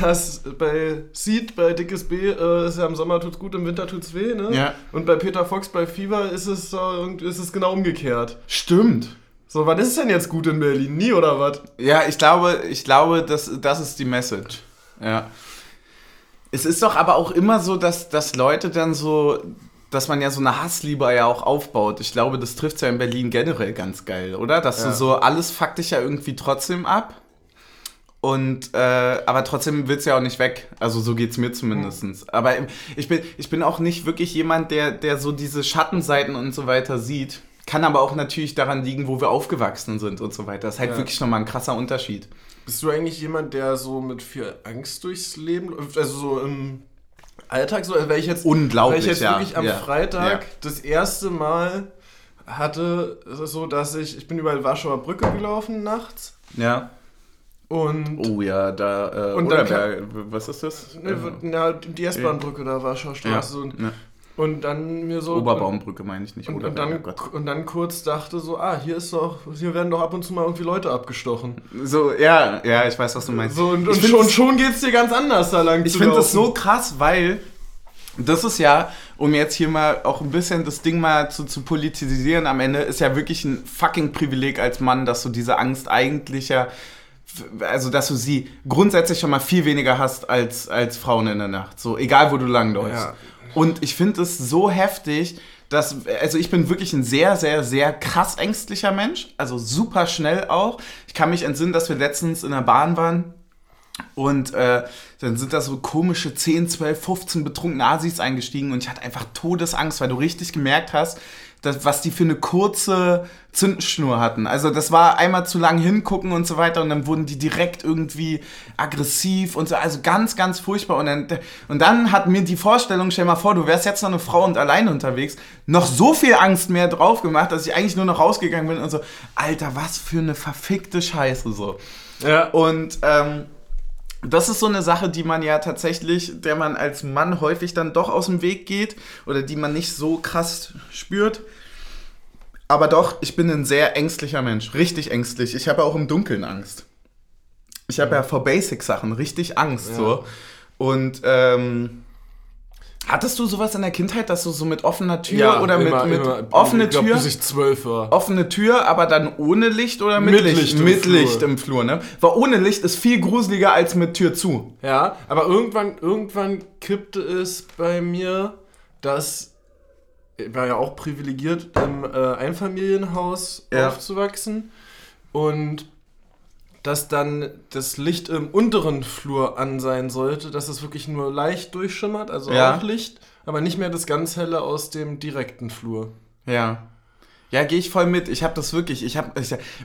dass bei Seed, bei Dickes B, äh, ist ja im Sommer tut's gut, im Winter tut's weh, ne? Ja. Und bei Peter Fox bei Fever ist es, irgendwie- ist es genau umgekehrt. Stimmt. So, wann ist es denn jetzt gut in Berlin? Nie oder was? Ja, ich glaube, ich glaube, das, das ist die Message. Ja. Es ist doch aber auch immer so, dass, dass Leute dann so, dass man ja so eine Hassliebe ja auch aufbaut. Ich glaube, das trifft ja in Berlin generell ganz geil, oder? Dass Ja. du so alles fuckt dich ja irgendwie trotzdem ab. Und äh, aber trotzdem willst du ja auch nicht weg. Also so geht's mir zumindest. Aber ich bin, ich bin auch nicht wirklich jemand, der, der so diese Schattenseiten und so weiter sieht. Kann aber auch natürlich daran liegen, wo wir aufgewachsen sind und so weiter. Das ist halt Ja. wirklich nochmal ein krasser Unterschied. Bist du eigentlich jemand, der so mit viel Angst durchs Leben läuft? Also so im Alltag so? Wäre ich jetzt, Unglaublich, ich jetzt ja. wirklich am Ja. Freitag Ja. das erste Mal hatte, es so, dass ich, ich bin über die Warschauer Brücke gelaufen nachts Ja. Und Oh ja, da. Äh, Und dann was ist das? ne, na, die S-Bahn-Brücke da, Warschauer ja, Straße und, ja. und dann mir so... Oberbaumbrücke meine ich nicht. Und, und, dann, und dann kurz dachte so, ah, hier ist doch, hier werden doch ab und zu mal irgendwie Leute abgestochen. So, ja, ja, ich weiß, was du meinst. So, und, und schon, schon geht's dir ganz anders da lang Ich finde das so krass, weil das ist ja, um jetzt hier mal auch ein bisschen das Ding mal zu, zu politisieren am Ende, ist ja wirklich ein fucking Privileg als Mann, dass du diese Angst eigentlich ja, also dass du sie grundsätzlich schon mal viel weniger hast als, als Frauen in der Nacht. So, egal wo du langläufst. Ja. Und ich finde es so heftig, dass, also ich bin wirklich ein sehr, sehr, sehr krass ängstlicher Mensch, also super schnell auch. Ich kann mich entsinnen, dass wir letztens in der Bahn waren und äh, dann sind da so komische 10, 12, 15 betrunkene Asis eingestiegen und ich hatte einfach Todesangst, weil du richtig gemerkt hast, dass, was die für eine kurze Zündschnur hatten. Also das war einmal zu lang hingucken und so weiter und dann wurden die direkt irgendwie aggressiv und so. Also ganz, ganz furchtbar. Und dann, und dann hat mir die Vorstellung, stell mal vor, du wärst jetzt noch eine Frau und alleine unterwegs, noch so viel Angst mehr drauf gemacht, dass ich eigentlich nur noch rausgegangen bin und so, Alter, was für eine verfickte Scheiße so. Ja. Und ähm, das ist so eine Sache, die man ja tatsächlich, der man als Mann häufig dann doch aus dem Weg geht oder die man nicht so krass spürt. Aber doch, ich bin ein sehr ängstlicher Mensch, richtig ängstlich. Ich habe auch im Dunkeln Angst. Ich habe ja vor Basic-Sachen richtig Angst Ja. so. Und ähm, hattest du sowas in der Kindheit, dass du so mit offener Tür oder mit, immer, mit immer. offene ich glaub, Tür? bis ich zwölf war. offene Tür, aber dann ohne Licht oder mit, Mit Licht? Licht im mit Flur. Licht im Flur, ne? Weil ohne Licht ist viel gruseliger als mit Tür zu. Ja, aber irgendwann, irgendwann kippte es bei mir, dass ich war ja auch privilegiert, im äh, Einfamilienhaus Ja. aufzuwachsen und dass dann das Licht im unteren Flur an sein sollte, dass es wirklich nur leicht durchschimmert, also Ja. auch Licht, aber nicht mehr das ganz helle aus dem direkten Flur. Ja. Ja, gehe ich voll mit. Ich habe das wirklich. Ich habe,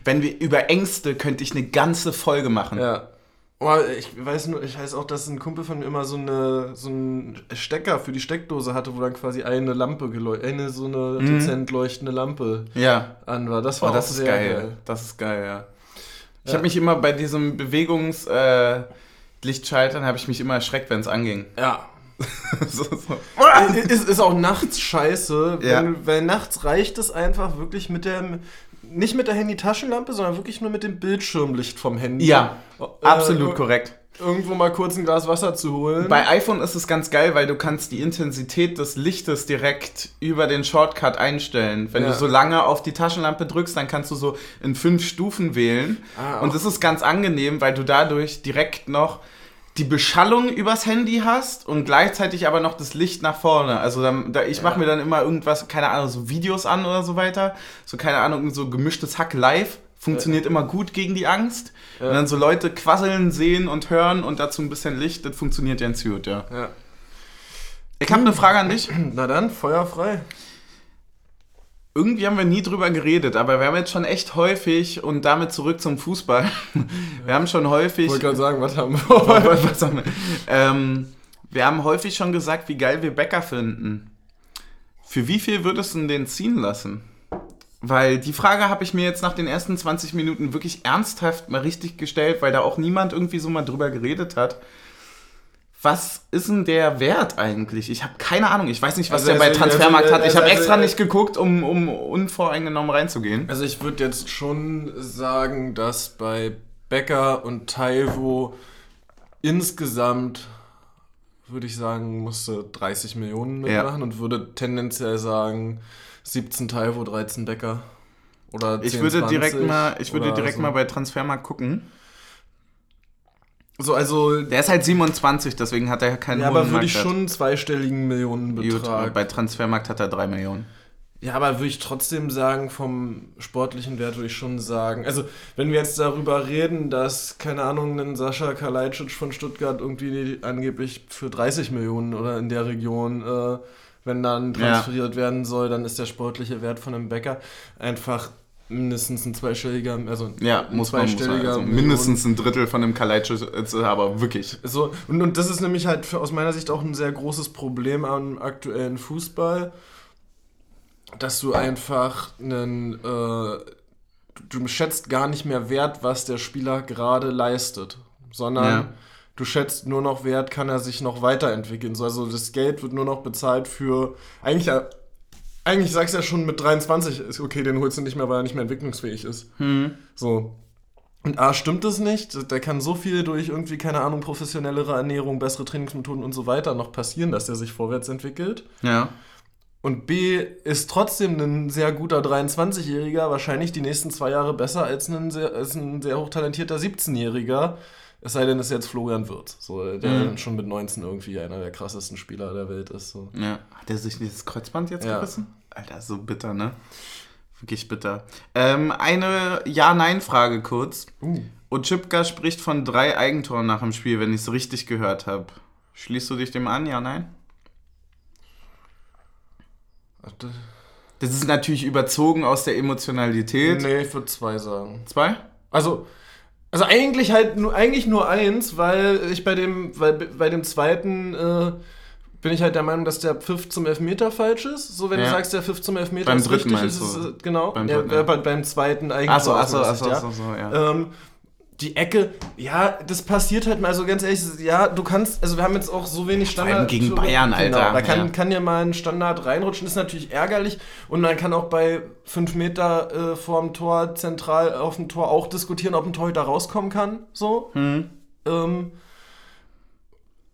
wenn wir über Ängste, könnte ich eine ganze Folge machen. Ja. Oh, ich weiß nur, ich weiß auch, dass ein Kumpel von mir immer so eine so einen Stecker für die Steckdose hatte, wo dann quasi eine Lampe geleuchtet, eine so eine Mhm. dezent leuchtende Lampe Ja. an war. Das Oh, war das auch ist sehr geil. geil. Das ist geil, ja. Ich Ja. habe mich immer bei diesem Bewegungs äh, habe ich mich immer erschreckt, wenn es anging. Ja. so, so. ist, ist auch nachts scheiße, Ja. wenn, weil nachts reicht es einfach wirklich mit der nicht mit der Handy-Taschenlampe, sondern wirklich nur mit dem Bildschirmlicht vom Handy. Ja, Äh, absolut ir- korrekt. Irgendwo mal kurz ein Glas Wasser zu holen. Bei iPhone ist es ganz geil, weil du kannst die Intensität des Lichtes direkt über den Shortcut einstellen. Wenn Ja. du so lange auf die Taschenlampe drückst, dann kannst du so in fünf Stufen wählen. Ah, Und das ist ganz angenehm, weil du dadurch direkt noch die Beschallung übers Handy hast und gleichzeitig aber noch das Licht nach vorne. Also dann, da, ich mache mir dann immer irgendwas, keine Ahnung, so Videos an oder so weiter. So keine Ahnung, so gemischtes Hack live Funktioniert immer gut gegen die Angst. Und dann so Leute quasseln, sehen und hören und dazu ein bisschen Licht, das funktioniert ganz gut, ja. Ja. Ich habe eine Frage an dich. Na dann, Feuer frei. Irgendwie haben wir nie drüber geredet, aber wir haben jetzt schon echt häufig, und damit zurück zum Fußball, wir haben schon häufig... Ich wollte gerade sagen, was haben wir? Was haben wir? Ähm, wir haben häufig schon gesagt, wie geil wir Bäcker finden. Für wie viel würdest du denn den ziehen lassen? Weil die Frage habe ich mir jetzt nach den ersten 20 Minuten wirklich ernsthaft mal richtig gestellt, weil da auch niemand irgendwie so mal drüber geredet hat. Was ist denn der Wert eigentlich? Ich habe keine Ahnung. Ich weiß nicht, was Also, der bei also, Transfermarkt also, hat. Ich also, habe extra also, nicht geguckt, um, um unvoreingenommen reinzugehen. Also ich würde jetzt schon sagen, dass bei Becker und Taiwo insgesamt, würde ich sagen, musste 30 Millionen Ja. mitmachen und würde tendenziell sagen 17 Taiwo, 13 Becker. Oder 10, Ich würde 20 direkt mal, ich würde direkt so. mal bei Transfermarkt gucken. So, also, Der ist halt 27, deswegen hat er keinen ja, aber würde ich schon einen zweistelligen Gut, Millionenbetrag. bei Transfermarkt hat er 3 Millionen. Ja, aber würde ich trotzdem sagen, vom sportlichen Wert würde ich schon sagen. Also, wenn wir jetzt darüber reden, dass, keine Ahnung, ein Sascha Kalajdzic von Stuttgart irgendwie angeblich für 30 Millionen oder in der Region, äh, wenn dann Ja. transferiert werden soll, dann ist der sportliche Wert von einem Bäcker einfach mindestens ein zweistelliger, also Ja, ein muss man, muss man zweistelliger also mindestens ein Drittel von dem Kalajdzic, ist aber wirklich. So, und, und das ist nämlich halt für, aus meiner Sicht auch ein sehr großes Problem am aktuellen Fußball, dass du einfach einen, äh, du, du schätzt gar nicht mehr wert, was der Spieler gerade leistet, sondern Ja. Du schätzt nur noch wert, kann er sich noch weiterentwickeln. So, also das Geld wird nur noch bezahlt für, eigentlich, ja- eigentlich sagst du ja schon mit 23, ist okay, den holst du nicht mehr, weil er nicht mehr entwicklungsfähig ist. So. Und A, stimmt es nicht. Der kann so viel durch irgendwie, keine Ahnung, professionellere Ernährung, bessere Trainingsmethoden und so weiter noch passieren, dass er sich vorwärts entwickelt. Ja. Und B, ist trotzdem ein sehr guter 23-Jähriger, wahrscheinlich die nächsten zwei Jahre besser als ein sehr, als ein sehr hochtalentierter 17-Jähriger. Es sei denn, es ist jetzt Florian Wirth, so, der Mhm. schon mit 19 irgendwie einer der krassesten Spieler der Welt ist. So. ja. Hat er sich dieses Kreuzband jetzt Ja. gerissen? Alter, so bitter, ne? Wirklich bitter. Ähm, eine Ja-Nein-Frage kurz. Uh. Ochipka spricht von drei Eigentoren nach dem Spiel, wenn ich es richtig gehört habe. Schließt du dich dem an? Ja, nein? Das ist natürlich überzogen aus der Emotionalität. Nee, ich würde zwei sagen. Zwei? Also, also eigentlich halt nur, eigentlich nur eins, weil ich bei dem, weil bei dem zweiten äh, bin ich halt der Meinung, dass der Pfiff zum Elfmeter falsch ist. So, wenn Ja. du sagst, der Pfiff zum Elfmeter Beim ist dritten richtig, ist es, äh, genau. Beim ja, dritten, äh, ja. bei, beim zweiten eigentlich. Achso, achso, achso, achso, so, ja. Ähm, die Ecke, ja, das passiert halt mal, also ganz ehrlich, ja, du kannst, also wir haben jetzt auch so wenig allem Standard. gegen Bayern, Alter. Genau, da kann, Ja. kann ja mal ein Standard reinrutschen, ist natürlich ärgerlich und man kann auch bei 5 Meter äh, vorm Tor, zentral auf dem Tor auch diskutieren, ob ein Torhüter rauskommen kann, so. Hm. Ähm,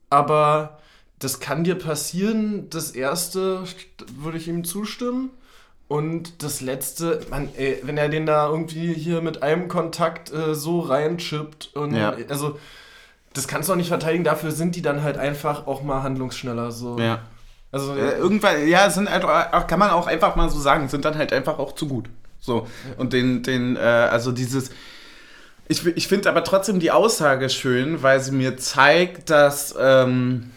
aber das kann dir passieren. Das erste st- würde ich ihm zustimmen. Und das letzte, man, ey, wenn er den da irgendwie hier mit einem Kontakt äh, so reinchippt und Ja. also das kannst du auch nicht verteidigen, dafür sind die dann halt einfach auch mal handlungsschneller. So. Ja. Also Äh, irgendwann, ja, sind einfach, auch- kann man auch einfach mal so sagen, sind dann halt einfach auch zu gut. So. Und den, den, äh, also dieses. Ich, ich finde aber trotzdem die Aussage schön, weil sie mir zeigt, dass, ähm,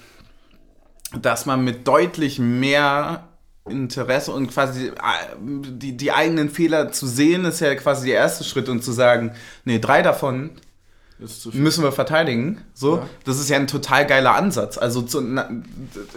dass man mit deutlich mehr Interesse und quasi äh, die, die eigenen Fehler zu sehen, ist ja quasi der erste Schritt und zu sagen, nee, drei davon müssen wir verteidigen. So, Ja. das ist ja ein total geiler Ansatz. Also zu, na,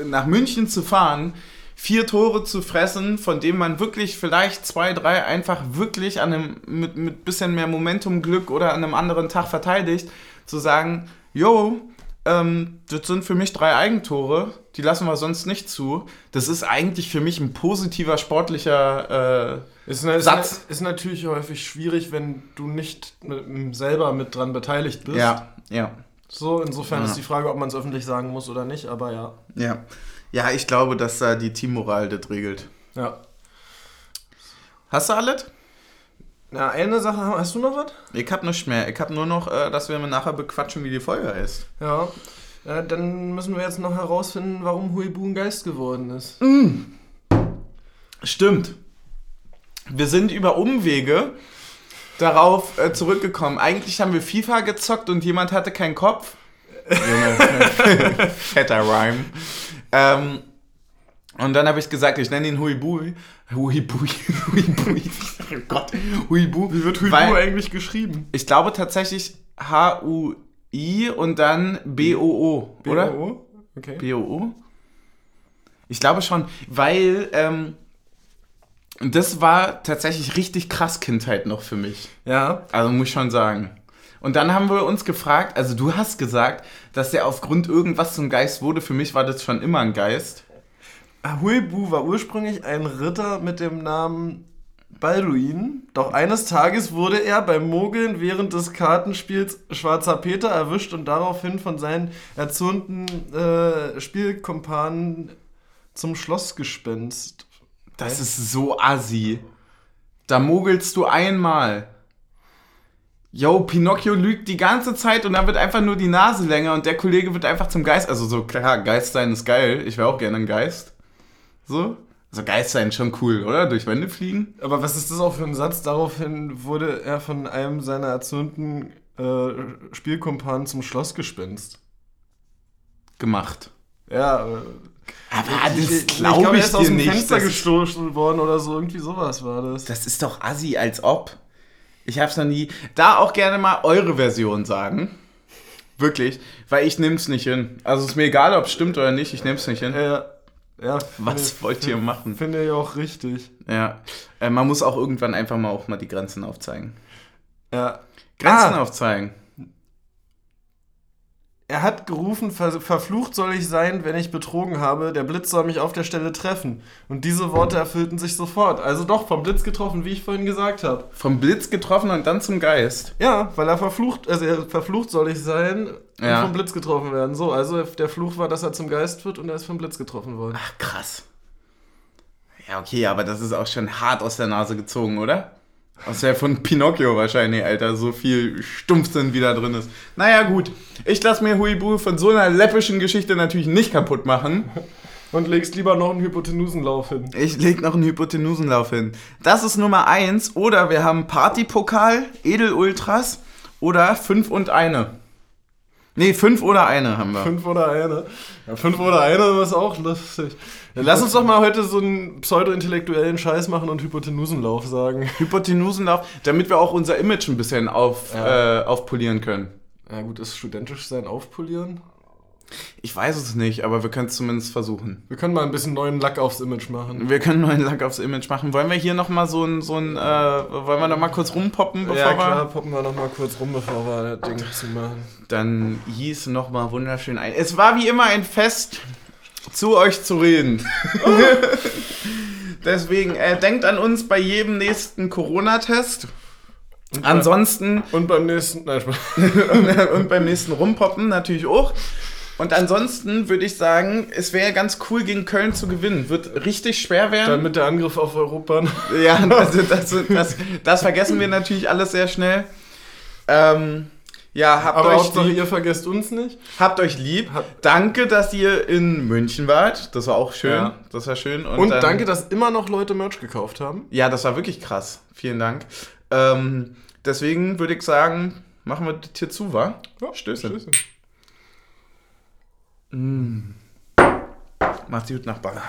nach München zu fahren, vier Tore zu fressen, von denen man wirklich vielleicht zwei, drei einfach wirklich an einem mit mit bisschen mehr Momentum, Glück oder an einem anderen Tag verteidigt, zu sagen, yo, ähm, das sind für mich drei Eigentore, die lassen wir sonst nicht zu. Das ist eigentlich für mich ein positiver sportlicher äh, Ist, ist, Satz. ist natürlich häufig schwierig, wenn du nicht mit, selber mit dran beteiligt bist. ja, ja. So, insofern Ja. ist die Frage, ob man es öffentlich sagen muss oder nicht, aber ja. Ja. Ja, ich glaube, dass da die Teammoral das regelt. Ja. Hast du alles? Na, eine Sache, hast du noch was? Ich hab nichts mehr. Ich hab nur noch, äh, dass wir nachher bequatschen, wie die Folge ist. Ja. ja. Dann müssen wir jetzt noch herausfinden, warum Huibu ein Geist geworden ist. Stimmt. Wir sind über Umwege darauf äh, zurückgekommen. Eigentlich haben wir FIFA gezockt und jemand hatte keinen Kopf. Junge, fetter Rhyme. Ähm, und dann habe ich gesagt, ich nenne ihn Huibui. Huibui, Huibui. Oh Gott, Huibu. Wie wird Huibu eigentlich geschrieben? Ich glaube tatsächlich H-U-I und dann B-O-O, oder? B-O-O? Okay. B-O-O? Ich glaube schon, weil ähm, das war tatsächlich richtig krass Kindheit noch für mich. Ja. Also muss ich schon sagen. Und dann haben wir uns gefragt, also du hast gesagt, dass der aufgrund irgendwas zum Geist wurde. Für mich war das schon immer ein Geist. Huibu war ursprünglich ein Ritter mit dem Namen Balduin, doch eines Tages wurde er beim Mogeln während des Kartenspiels Schwarzer Peter erwischt und daraufhin von seinen erzürnten äh, Spielkumpanen zum Schlossgespenst. Das ist so assi. Da mogelst du einmal. Yo, Pinocchio lügt die ganze Zeit und dann wird einfach nur die Nase länger und der Kollege wird einfach zum Geist. Also so, klar, Geist sein ist geil. Ich wäre auch gerne ein Geist. So. Also Geist sein ist schon cool, oder? Durch Wände fliegen. Aber was ist das auch für ein Satz? Daraufhin wurde er von einem seiner erzürnten äh, Spielkumpanen zum Schlossgespenst. Gemacht. Ja, äh, Aber das ich glaube glaube, ich, er ist aus dir dem nicht. Fenster Das gestoßen worden oder so. Irgendwie sowas war das. das ist doch assi, als ob. Ich hab's noch nie. Da auch gerne mal eure Version sagen. Wirklich. Weil ich nehm's nicht hin. Also ist mir egal, ob es stimmt oder nicht, ich nehm's nicht hin. Ja, ja. Was finde- wollt ihr machen? Finde ich auch richtig. Ja. Äh, man muss auch irgendwann einfach mal auch mal die Grenzen aufzeigen. Ja. Grenzen Ah. aufzeigen. Er hat gerufen, ver verflucht soll ich sein, wenn ich betrogen habe, der Blitz soll mich auf der Stelle treffen. Und diese Worte erfüllten sich sofort. Also doch, vom Blitz getroffen, wie ich vorhin gesagt habe. Vom Blitz getroffen und dann zum Geist. Ja, weil er verflucht, also er verflucht soll ich sein und Ja. vom Blitz getroffen werden. So, also der Fluch war, dass er zum Geist wird und er ist vom Blitz getroffen worden. Ach, krass. Ja, okay, aber das ist auch schon hart aus der Nase gezogen, oder? Aus der von Pinocchio wahrscheinlich, Alter. So viel Stumpfsinn wieder drin ist. Naja, gut. Ich lasse mir Huibu von so einer läppischen Geschichte natürlich nicht kaputt machen. Und legst lieber noch einen Hypotenusenlauf hin. Ich leg noch einen Hypotenusenlauf hin. Das ist Nummer 1. Oder wir haben Partypokal, Edelultras oder 5 und eine. Nee, 5 oder eine haben wir. Fünf oder eine. Ja, fünf oder eine ist auch lustig. Ja, lass uns doch mal heute so einen pseudo-intellektuellen Scheiß machen und Hypotenusenlauf sagen. Hypotenusenlauf, damit wir auch unser Image ein bisschen auf, Ja. äh, aufpolieren können. Ja gut, ist studentisch sein aufpolieren? Ich weiß es nicht, aber wir können es zumindest versuchen. Wir können mal ein bisschen neuen Lack aufs Image machen. Wir können neuen Lack aufs Image machen. Wollen wir hier nochmal so ein, so ein äh, wollen wir noch mal kurz rumpoppen, bevor ja klar, wir... poppen wir noch mal kurz rum, bevor wir das Ding zu machen. Dann hieß nochmal wunderschön ein. Es war wie immer ein Fest, zu euch zu reden. Deswegen, äh, denkt an uns bei jedem nächsten Corona-Test. Ansonsten Und beim nächsten... Nein, Spaß. und beim nächsten Rumpoppen natürlich auch. Und ansonsten würde ich sagen, es wäre ganz cool, gegen Köln zu gewinnen. Wird richtig schwer Dann werden. mit der Angriff auf Europa. Ja, also das, das, das vergessen wir natürlich alles sehr schnell. Ähm, ja, habt Aber euch, Hauptsache, lieb, ihr vergesst uns nicht. habt euch lieb. Hab- Danke, dass ihr in München wart. Das war auch schön. Ja. Das war schön. Und, dann- danke, dass immer noch Leute Merch gekauft haben. Ja, das war wirklich krass. Vielen Dank. Ähm, deswegen würde ich sagen, machen wir das hier zu, wa? Stößchen. Stößchen. Macht's gut, Nachbarn.